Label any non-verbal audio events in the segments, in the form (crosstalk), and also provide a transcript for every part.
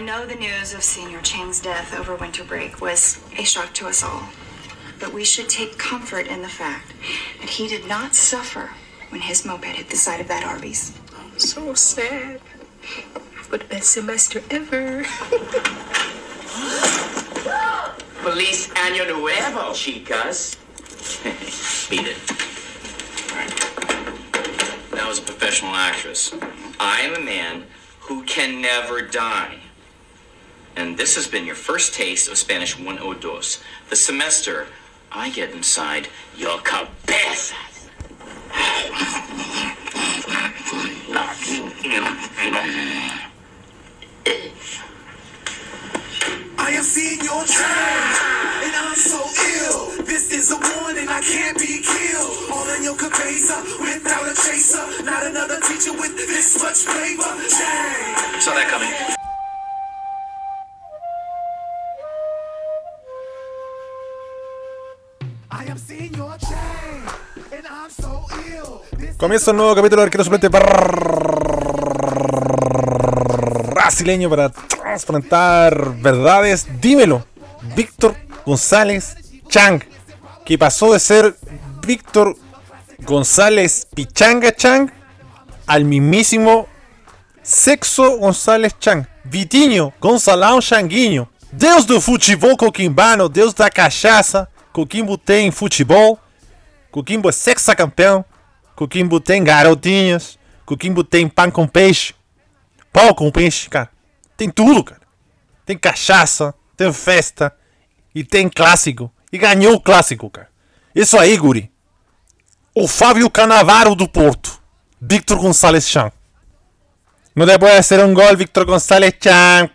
I know the news of Senior Chang's death over winter break was a shock to us all. But we should take comfort in the fact that he did not suffer when his moped hit the side of that Arby's. So sad. For the best semester ever. (laughs) Feliz Año Nuevo, chicas. (laughs) Beat it. That was a professional actress. I am a man who can never die. And this has been your first taste of Spanish 102. The semester, I get inside your cabeza. I am seeing your change, and I'm so ill. This is a warning, I can't be killed. All in your cabeza, without a chaser. Not another teacher with this much flavor. Change. Saw that coming. Comienza un nuevo capítulo de Arquero Suplente brasileño para transparentar verdades. Dímelo, Víctor González Chang, que pasó de ser Víctor González Pichanga Chang al mismísimo Sexo González Chang, Vitinho Gonzalão Changuinho, Deus do futebol coquimbano, Deus da cachaça, Coquimbo tem futebol, Coquimbo é sexacampeão, Coquimbo tem garotinhas, Coquimbo tem pão com peixe, pão com peixe, cara. Tem tudo, cara. Tem cachaça, tem festa e tem clássico. E ganhou o clássico, cara. Isso aí, guri. O Fábio Canavaro do Porto, Víctor González Chan. No te puede hacer un gol Víctor González Chan.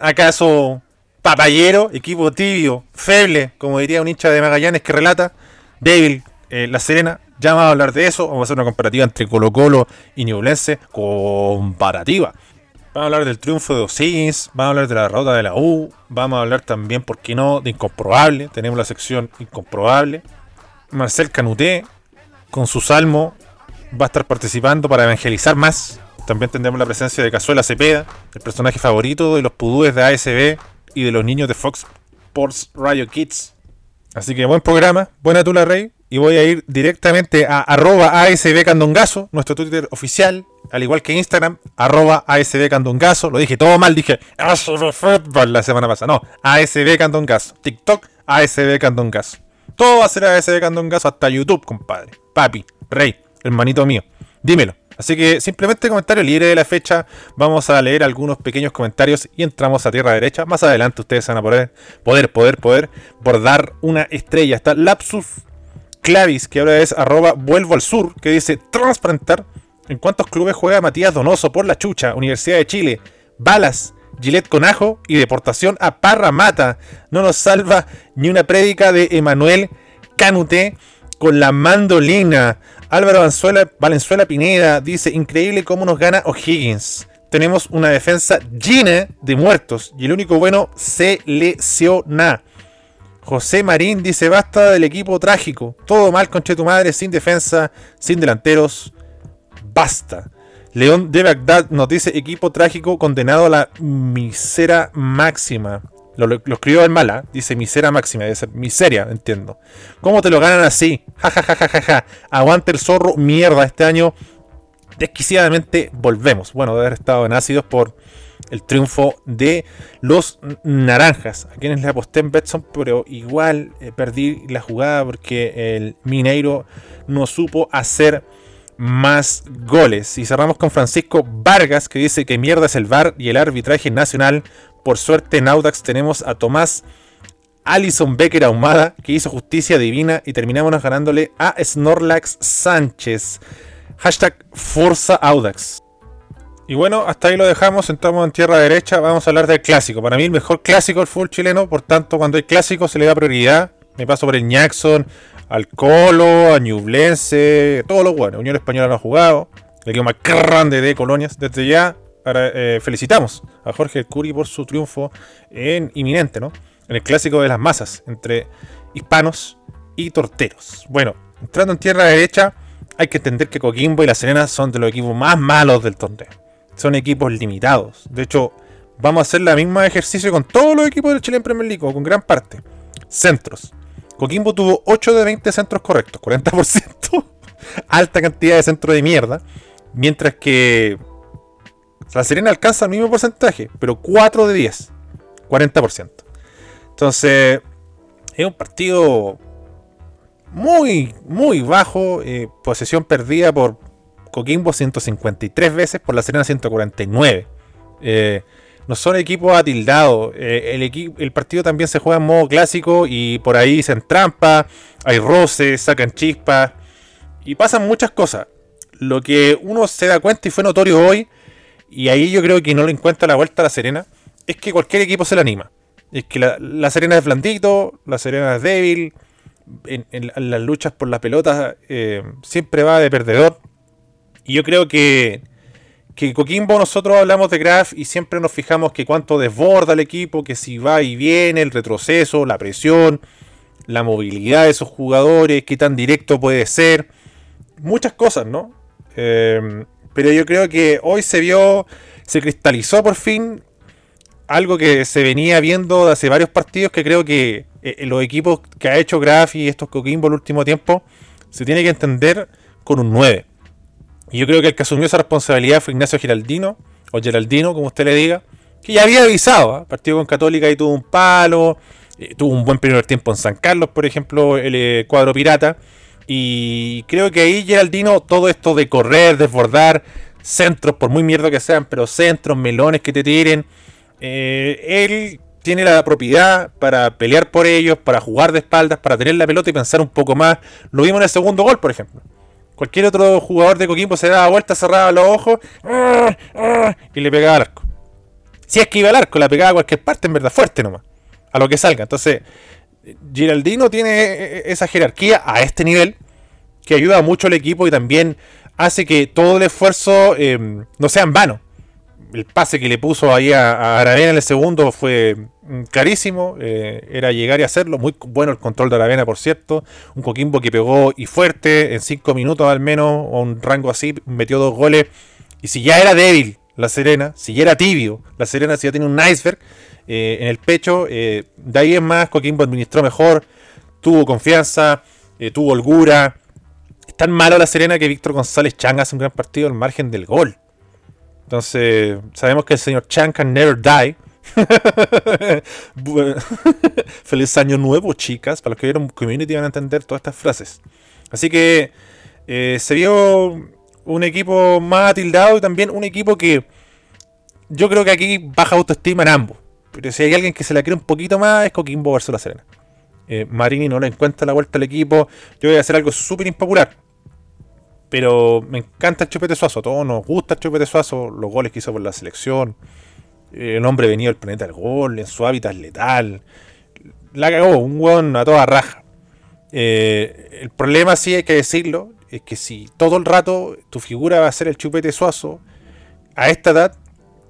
¿Acaso papayero, equipo tibio, feble, como diría un hincha de Magallanes que relata, débil, eh, La Serena? Ya vamos a hablar de eso. Vamos a hacer una comparativa entre Colo Colo y Ñublense. Comparativa. Vamos a hablar del triunfo de O'Higgins, vamos a hablar de la derrota de la U, vamos a hablar también, ¿por qué no?, de Incomprobable. Tenemos la sección Incomprobable. Marcel Canuté, con su salmo, va a estar participando para evangelizar más. También tendremos la presencia de Cazuela Cepeda, el personaje favorito de los pudúes de ASB y de los niños de Fox Sports Radio Kids. Así que buen programa, buena tula rey. Y voy a ir directamente a arroba ASB Candongazo, nuestro Twitter oficial, al igual que Instagram, arroba ASB Candongazo. Lo dije todo mal, dije ASB Football la semana pasada. No, ASB Candongazo. TikTok, ASB Candongazo. Todo va a ser ASB Candongazo hasta YouTube, compadre. Papi, rey, hermanito mío. Dímelo. Así que simplemente comentario libre de la fecha. Vamos a leer algunos pequeños comentarios y entramos a tierra derecha. Más adelante ustedes van a poder, poder, poder, poder bordar una estrella. Está Lapsus Clavis, que ahora es arroba vuelvo al sur, que dice transparentar. ¿En cuántos clubes juega Matías Donoso por la chucha? Universidad de Chile, Balas, Gillette con ajo y deportación a Parramata. No nos salva ni una prédica de Emanuel Canuté con la mandolina. Álvaro Valenzuela, Valenzuela Pineda dice, increíble cómo nos gana O'Higgins. Tenemos una defensa llena de muertos y el único bueno se lesiona. José Marín dice, basta del equipo trágico. Todo mal con tu madre, sin defensa, sin delanteros. Basta. León de Bagdad nos dice, equipo trágico condenado a la misera máxima. Lo, lo, lo escribió en mala, dice misera máxima, debe ser miseria, entiendo. ¿Cómo te lo ganan así? Ja, ja, ja, ja, ja, ja. Aguante el zorro, mierda, este año desquiciadamente volvemos. Bueno, de haber estado en ácidos por el triunfo de los naranjas, a quienes le aposté en Betson, pero igual eh, perdí la jugada porque el Mineiro no supo hacer más goles. Y cerramos con Francisco Vargas, que dice que mierda es el VAR y el arbitraje nacional. Por suerte en Audax tenemos a Tomás Alison Becker Ahumada, que hizo justicia divina y terminamos ganándole a Snorlax Sánchez. Hashtag Forza Audax. Y bueno, hasta ahí lo dejamos, entramos en tierra derecha, vamos a hablar del clásico. Para mí el mejor clásico del fútbol chileno, por tanto cuando hay clásico se le da prioridad. Me paso por el Jackson, al Colo, a Ñublense, todo lo bueno. Unión Española no ha jugado, el equipo más grande de colonias. Desde ya eh, felicitamos a Jorge Curi por su triunfo en inminente, ¿no? En el clásico de las masas, entre hispanos y torteros. Bueno, entrando en tierra derecha, hay que entender que Coquimbo y La Serena son de los equipos más malos del torneo son equipos limitados. De hecho, vamos a hacer la misma ejercicio con todos los equipos del Chile en Premier League, con gran parte. Centros. Coquimbo tuvo 8 de 20 centros correctos, 40%. (laughs) Alta cantidad de centros de mierda. Mientras que La Serena alcanza el mismo porcentaje, pero 4 de 10, 40%. Entonces, es un partido muy, muy bajo. eh, posesión perdida por Coquimbo 153 veces, por La Serena 149. Eh, no son equipos atildados. Eh, el, partido también se juega en modo clásico y por ahí se entrampa, hay roces, sacan chispas y pasan muchas cosas. Lo que uno se da cuenta y fue notorio hoy, y ahí yo creo que no le encuentra la vuelta a la Serena, es que cualquier equipo se la anima. Es que la, Serena es blandito, la Serena es débil, en las luchas por las pelotas eh, siempre va de perdedor. Y yo creo que, que Coquimbo nosotros hablamos de Graf y siempre nos fijamos que cuánto desborda el equipo, que si va y viene, el retroceso, la presión, la movilidad de esos jugadores, qué tan directo puede ser. Muchas cosas, ¿no? Eh, pero yo creo que hoy se vio, se cristalizó por fin algo que se venía viendo de hace varios partidos que creo que eh, los equipos que ha hecho Graf y estos Coquimbo el último tiempo se tiene que entender con un 9. Y yo creo que el que asumió esa responsabilidad fue Ignacio Giraldino, o Geraldino, como usted le diga, que ya había avisado, ¿ah? partido con Católica y tuvo un palo, eh, tuvo un buen primer tiempo en San Carlos, por ejemplo, el eh, cuadro pirata. Y creo que ahí Geraldino, todo esto de correr, desbordar, centros, por muy mierda que sean, pero centros, melones que te tiren, eh, él tiene la propiedad para pelear por ellos, para jugar de espaldas, para tener la pelota y pensar un poco más. Lo vimos en el segundo gol, por ejemplo. Cualquier otro jugador de Coquimbo se daba vuelta, cerraba los ojos y le pegaba al arco. Si es que iba al arco, la pegaba a cualquier parte, en verdad, fuerte nomás. A lo que salga. Entonces, Giraldino tiene esa jerarquía a este nivel que ayuda mucho al equipo y también hace que todo el esfuerzo eh, no sea en vano. El pase que le puso ahí a, Aravena en el segundo fue mm, clarísimo. eh, era llegar y hacerlo. Muy bueno el control de Aravena, por cierto. Un Coquimbo que pegó y fuerte en 5 minutos al menos, o un rango así, metió dos goles. Y si ya era débil la Serena, si ya era tibio, la Serena si ya tiene un iceberg eh, en el pecho, eh, de ahí en más Coquimbo administró mejor, tuvo confianza, tuvo holgura. Es tan malo la Serena que Víctor González Chang hace un gran partido al margen del gol. Entonces, sabemos que el señor Chang can never die. (laughs) (laughs) Feliz año nuevo, chicas. Para los que vieron Community van a entender todas estas frases. Así que eh, se vio un equipo más atildado y también un equipo que yo creo que aquí baja autoestima en ambos. Pero si hay alguien que se la cree un poquito más es Coquimbo versus la Serena. Eh, Marini no le encuentra la vuelta al equipo. Yo voy a hacer algo súper impopular. Pero me encanta el Chupete Suazo. A todos nos gusta el Chupete Suazo. Los goles que hizo por la selección. Eh, El hombre venido del planeta del gol. En su hábitat letal. La cagó. Un hueón a toda raja. Eh, el problema, sí hay que decirlo, es que si todo el rato tu figura va a ser el Chupete Suazo, a esta edad,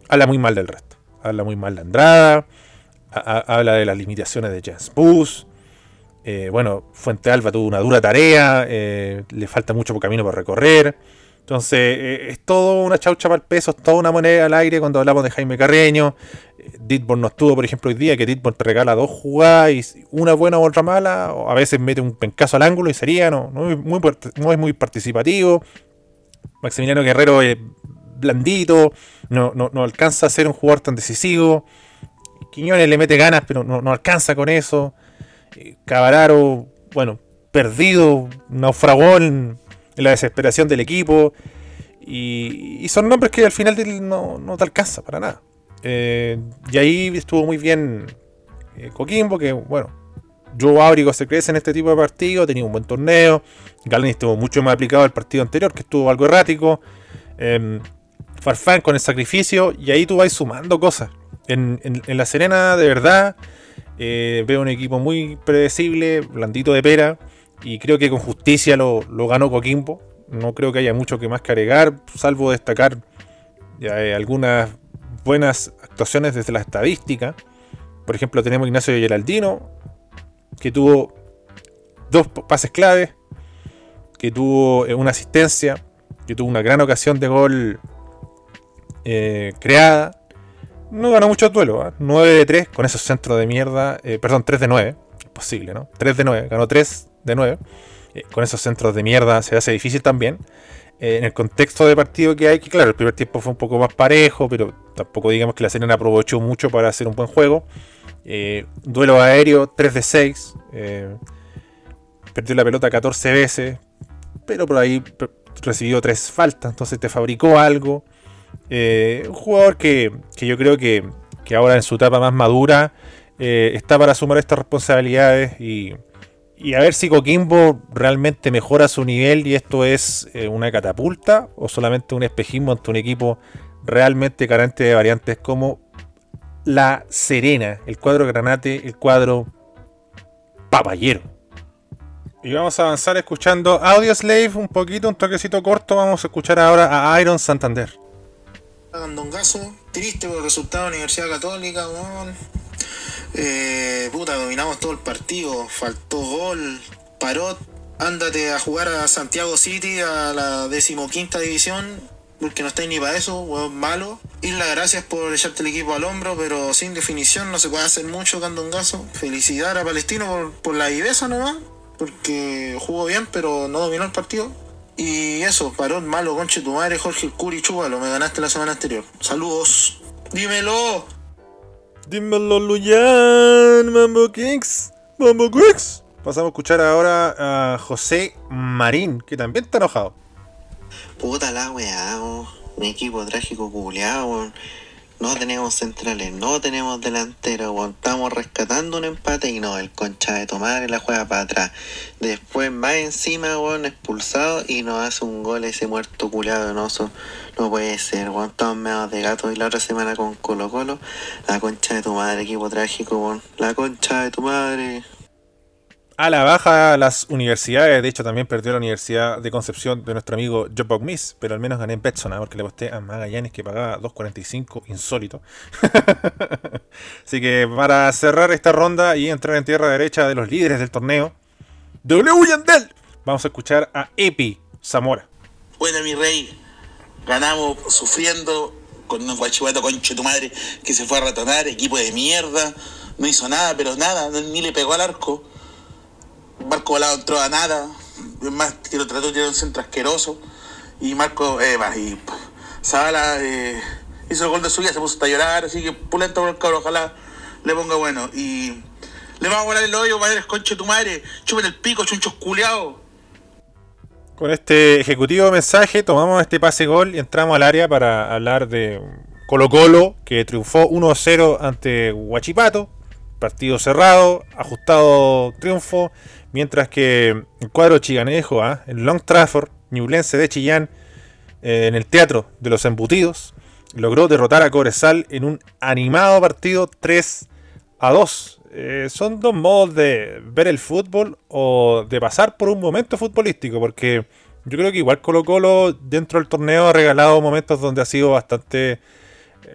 habla muy mal del resto. Habla muy mal de Andrada. habla de las limitaciones de James Bus. Eh, bueno, Fuente Alba tuvo una dura tarea, eh, le falta mucho camino por recorrer. Entonces, eh, es todo una chaucha para el peso, es toda una moneda al aire cuando hablamos de Jaime Carreño. Ditborn no estuvo, por ejemplo, hoy día, que Ditborn te regala dos jugadas, una buena o otra mala, o a veces mete un pencazo al ángulo y sería, no, no es muy participativo. Maximiliano Guerrero es blandito, no, no, no alcanza a ser un jugador tan decisivo. Quiñones le mete ganas, pero no, no alcanza con eso. Cavararo, bueno, perdido, naufragó en, la desesperación del equipo. Y, son nombres que al final no, no te alcanza para nada. Eh, y ahí estuvo muy bien eh, Coquimbo, que bueno, Joe Áurico se crece en este tipo de partido, tenía un buen torneo. Galani estuvo mucho más aplicado al partido anterior, que estuvo algo errático. Eh, Farfán con el sacrificio, y ahí tú vas sumando cosas. En La Serena, de verdad, eh, veo un equipo muy predecible, blandito de pera, y creo que con justicia lo, ganó Coquimbo. No creo que haya mucho que más que agregar, salvo destacar eh, algunas buenas actuaciones desde la estadística. Por ejemplo, tenemos a Ignacio Geraldino, que tuvo dos pases claves, que tuvo eh, una asistencia, que tuvo una gran ocasión de gol creada. No ganó muchos duelos. 9 ¿ah? de 3 con esos centros de mierda. Eh, perdón, 3 de 9. Es posible, ¿no? 3 de 9. Ganó 3 de 9. Eh, con esos centros de mierda se hace difícil también. Eh, en el contexto de partido que hay, que claro, el primer tiempo fue un poco más parejo, pero tampoco digamos que la Serena aprovechó mucho para hacer un buen juego. duelo aéreo, 3 de 6. perdió la pelota 14 veces, pero por ahí recibió 3 faltas, entonces te fabricó algo. Eh, un jugador que, yo creo que, ahora en su etapa más madura eh, está para asumir estas responsabilidades y, a ver si Coquimbo realmente mejora su nivel y esto es eh, una catapulta o solamente un espejismo ante un equipo realmente carente de variantes como la Serena, el cuadro Granate, el cuadro Papayero. Y vamos a avanzar escuchando Audio Slave un poquito, un toquecito corto. Vamos a escuchar ahora a Iron Santander. Gandongazo, triste por el resultado de la Universidad Católica, eh, puta, dominamos todo el partido, faltó gol, paró, ándate a jugar a Santiago City, a la decimoquinta división, porque no estáis ni para eso, weón, malo. Isla, gracias por echarte el equipo al hombro, pero sin definición no se puede hacer mucho, Gandongazo. Felicidad a Palestino por, por la viveza nomás, porque jugó bien, pero no dominó el partido. Y eso, parón malo, conche tu madre, Jorge el Curi, chúbalo, me ganaste la semana anterior. Saludos. Dímelo. Dímelo, Luyan, Mambo Kings, Mambo Kings. Pasamos a escuchar ahora a José Marín, que también está enojado. Puta la weá, mi equipo trágico culeado, no tenemos centrales, no tenemos delanteros, estamos rescatando un empate y no, el concha de tomar la juega para atrás. Después más encima, weón, expulsado y nos hace un gol ese muerto culiado no, no puede ser, weón, estamos medio de gato y la otra semana con Colo Colo, la concha de tu madre, equipo trágico, la concha de tu madre a la baja las universidades. De hecho, también perdió la Universidad de Concepción de nuestro amigo Job Miss, pero al menos gané en Betson, ¿ah? porque le costé a Magallanes que pagaba 2.45, insólito. (laughs) Así que para cerrar esta ronda y entrar en tierra derecha de los líderes del torneo, W Yandel, vamos a escuchar a Epi Zamora. Bueno, mi rey, ganamos sufriendo con un guachivato conche tu madre que se fue a ratonar, equipo de mierda, no hizo nada, pero nada, ni le pegó al arco Marco Volado entró a nada, es más, lo trató de un centro asqueroso. Y Marco, eh, y Zavala eh, hizo el gol de su vida, se puso a llorar, así que pulento por el cabrón, ojalá le ponga bueno. Y le vamos a volar el hoyo, madre, conche tu madre, chupen el pico, chunchos culeados. Con este ejecutivo mensaje tomamos este pase gol y entramos al área para hablar de Colo Colo, que triunfó 1-0 ante Huachipato. Partido cerrado, ajustado triunfo. Mientras que el cuadro chiganejo, ¿ah? el Long Trafford, Ñublense de Chillán, eh, en el Teatro de los Embutidos, logró derrotar a Cobresal en un animado partido 3 a 2. Eh, son dos modos de ver el fútbol o de pasar por un momento futbolístico, porque yo creo que igual Colo Colo dentro del torneo ha regalado momentos donde ha sido bastante eh,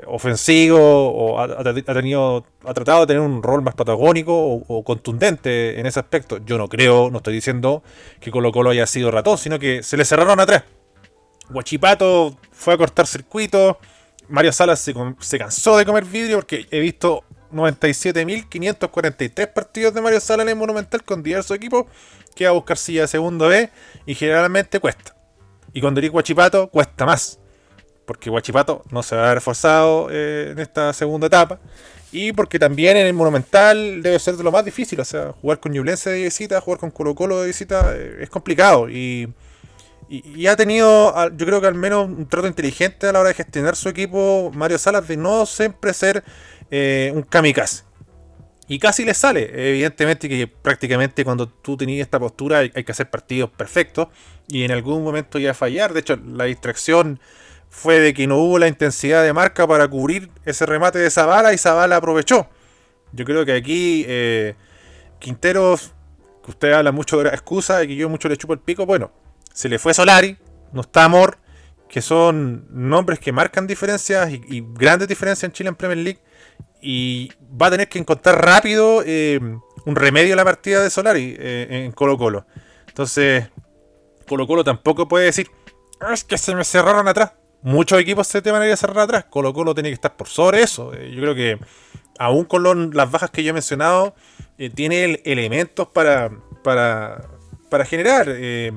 ofensivo o ha, tenido, ha tratado de tener un rol más patagónico o, contundente en ese aspecto. Yo no creo, no estoy diciendo que Colo Colo haya sido ratón, sino que se le cerraron atrás. Guachipato fue a cortar circuito. Mario Salas se, se cansó de comer vidrio porque he visto 97.543 partidos de Mario Salas en el Monumental con diversos equipos que va a buscar silla de segundo B y generalmente cuesta. Y cuando eres Guachipato cuesta más porque Guachipato no se va a ver reforzado eh, en esta segunda etapa. Y porque también en el Monumental debe ser de lo más difícil. O sea, jugar con Ñublense de visita, jugar con Colo Colo de visita eh, es complicado. Y, y, ha tenido, yo creo que al menos un trato inteligente a la hora de gestionar su equipo Mario Salas de no siempre ser eh, un kamikaze. Y casi le sale. Evidentemente que prácticamente cuando tú tenías esta postura hay, hay que hacer partidos perfectos. Y en algún momento ya fallar. De hecho, la distracción fue de que no hubo la intensidad de marca para cubrir ese remate de Zavala y Zavala aprovechó. Yo creo que aquí eh, Quinteros, que usted habla mucho de la excusa y que yo mucho le chupo el pico, bueno, se le fue Solari, no está Amor, que son nombres que marcan diferencias y, grandes diferencias en Chile en Premier League. Y va a tener que encontrar rápido eh, un remedio a la partida de Solari eh, en Colo Colo. Entonces, Colo Colo tampoco puede decir, ah, es que se me cerraron atrás muchos equipos se te van a ir a cerrar atrás. Colo Colo tiene que estar por sobre eso. Eh, yo creo que aún con las bajas que yo he mencionado, eh, tiene el- elementos para, para, para generar. Eh,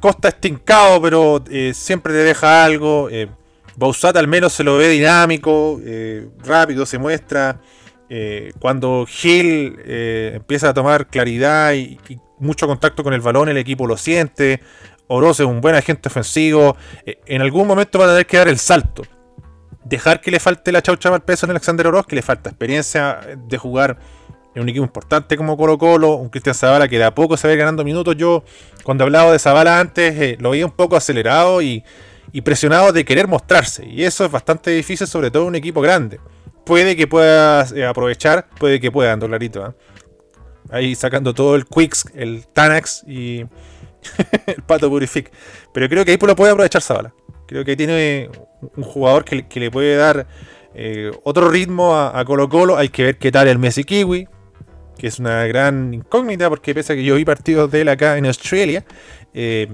Costa estincado, pero siempre te deja algo. Bausat al menos se lo ve dinámico, rápido, se muestra. Cuando Gil empieza a tomar claridad y mucho contacto con el balón, el equipo lo siente. Oroz es un buen agente ofensivo. Eh, en algún momento va a tener que dar el salto. Dejar que le falte la chaucha al peso en Alexander Oroz, que le falta experiencia de jugar en un equipo importante como Colo Colo, un Cristian Zavala que de a poco se ir ganando minutos. Yo, cuando hablaba de Zavala antes, eh, lo veía un poco acelerado y, presionado de querer mostrarse. Y eso es bastante difícil, sobre todo en un equipo grande. Puede que pueda eh, aprovechar, puede que pueda, ando clarito. ¿eh? Ahí sacando todo el Quicks, el Tanax y (laughs) el Pato Purific. Pero creo que ahí lo puede aprovechar Zavala. Creo que tiene un jugador que, le- puede dar eh, otro ritmo a, Colo Colo. Hay que ver qué tal el Messi Kiwi, que es una gran incógnita, porque pese a que yo vi partidos de él acá en Australia, eh,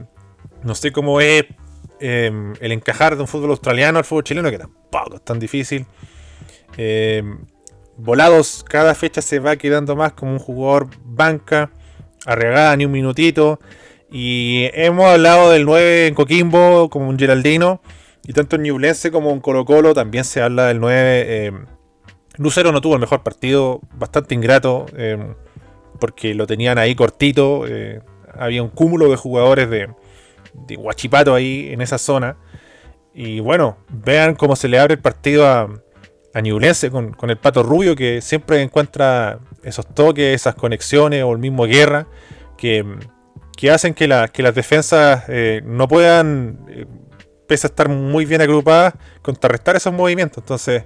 no sé cómo es eh, el encajar de un fútbol australiano al fútbol chileno, que tampoco es tan difícil. Volados, cada fecha se va quedando más como un jugador banca, arregada ni un minutito. Y hemos hablado del 9 en Coquimbo como un Geraldino. Y tanto en Ñublense como en Colo Colo también se habla del 9. eh, Lucero no tuvo el mejor partido, bastante ingrato, eh, porque lo tenían ahí cortito. eh, había un cúmulo de jugadores de, de Guachipato ahí en esa zona. Y bueno, vean cómo se le abre el partido a, a con, con el Pato Rubio, que siempre encuentra esos toques, esas conexiones o el mismo guerra, que, que hacen que, la- que las defensas eh, no puedan, eh, pese a estar muy bien agrupadas, contrarrestar esos movimientos. Entonces,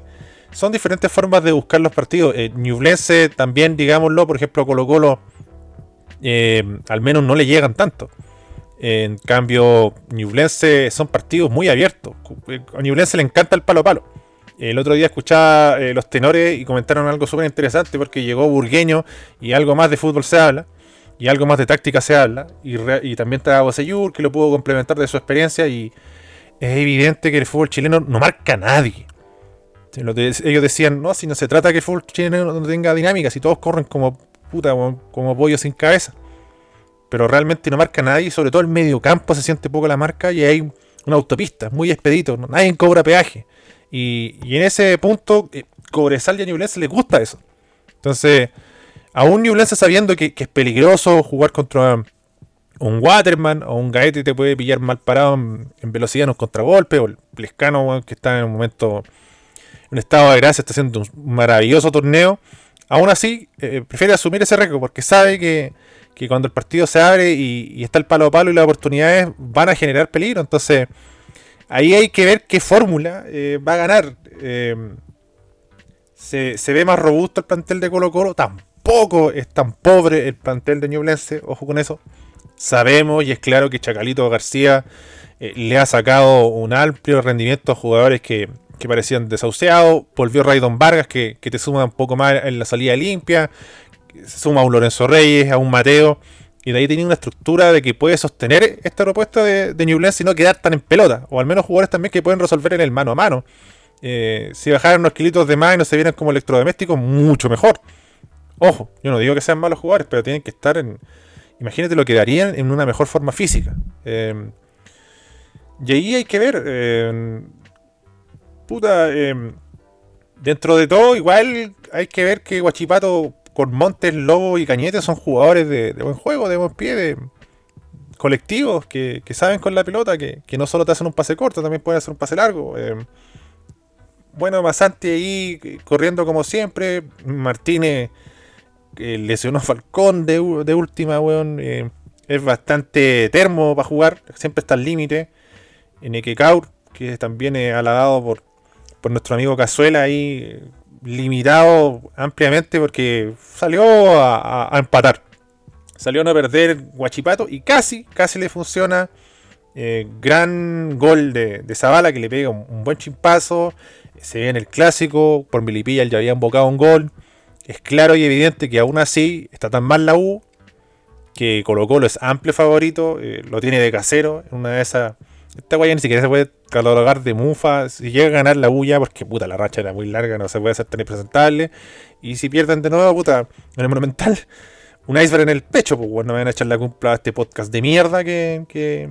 son diferentes formas de buscar los partidos. Eh, Ñublense también, digámoslo, por ejemplo, Colo Colo, eh, al menos no le llegan tanto. En cambio, Ñublense son partidos muy abiertos. A Ñublense le encanta el palo a palo. El otro día escuchaba los tenores y comentaron algo súper interesante porque llegó Burgueño y algo más de fútbol se habla y algo más de táctica se habla. Y, re- y también está Boseyur que lo pudo complementar de su experiencia y es evidente que el fútbol chileno no marca a nadie. Ellos decían, no, si no se trata que el fútbol chileno no tenga dinámica, si todos corren como puta, como, como pollo sin cabeza. Pero realmente no marca a nadie, sobre todo el medio campo se siente poco la marca y hay una autopista, muy expedito, nadie cobra peaje. Y, y en ese punto, eh, Cobresal y a Ñublense les gusta eso. Entonces, aún Ñublense sabiendo que, es peligroso jugar contra un Waterman o un Gaete te puede pillar mal parado en, en velocidad en un contragolpe, o el Plescano weón, que está en un momento, en un estado de gracia, está haciendo un maravilloso torneo. Aún así, eh, prefiere asumir ese riesgo porque sabe que, que cuando el partido se abre y, y está el palo a palo y las oportunidades van a generar peligro. Entonces, ahí hay que ver qué fórmula eh, va a ganar. Eh, se, se ve más robusto el plantel de Colo Colo. Tampoco es tan pobre el plantel de Ñublense. Ojo con eso. Sabemos y es claro que Chacalito García eh, le ha sacado un amplio rendimiento a jugadores que, que parecían desahuciados. Volvió Raydon Vargas, que, que te suma un poco más en la salida limpia. Se suma a un Lorenzo Reyes, a un Mateo. Y de ahí tenía una estructura de que puede sostener esta propuesta de, de y no quedar tan en pelota. O al menos jugadores también que pueden resolver en el mano a mano. Eh, si bajaran unos kilitos de más y no se vieran como electrodomésticos, mucho mejor. Ojo, yo no digo que sean malos jugadores, pero tienen que estar en. Imagínate lo que darían en una mejor forma física. Eh, y ahí hay que ver. eh, puta, eh, dentro de todo, igual hay que ver que Guachipato con Montes, Lobo y Cañete son jugadores de, buen juego, de buen pie, de colectivos que, saben con la pelota, que, no solo te hacen un pase corto, también pueden hacer un pase largo. bueno, Masanti ahí eh, corriendo como siempre. Martínez eh, lesionó a Falcón de, de última, weón. eh, es bastante termo para jugar, siempre está al límite. En Ekekaur, que también es alabado por, por nuestro amigo Cazuela ahí, eh, limitado ampliamente porque salió a, a- empatar. Salió a no perder Guachipato y casi, casi le funciona. Eh, gran gol de, de que le pega un, buen chimpazo. Se ve en el clásico. Por Milipilla ya había embocado un gol. Es claro y evidente que aún así está tan mal la U que Colo Colo es amplio favorito. eh, lo tiene de casero. En una de esas esta guaya ni siquiera se puede catalogar de mufa. Si llega a ganar la bulla, porque puta, la racha era muy larga, no se puede hacer tan impresentable. Y si pierden de nuevo, puta, en el monumental, un iceberg en el pecho, pues bueno, me van a echar la culpa a este podcast de mierda que. que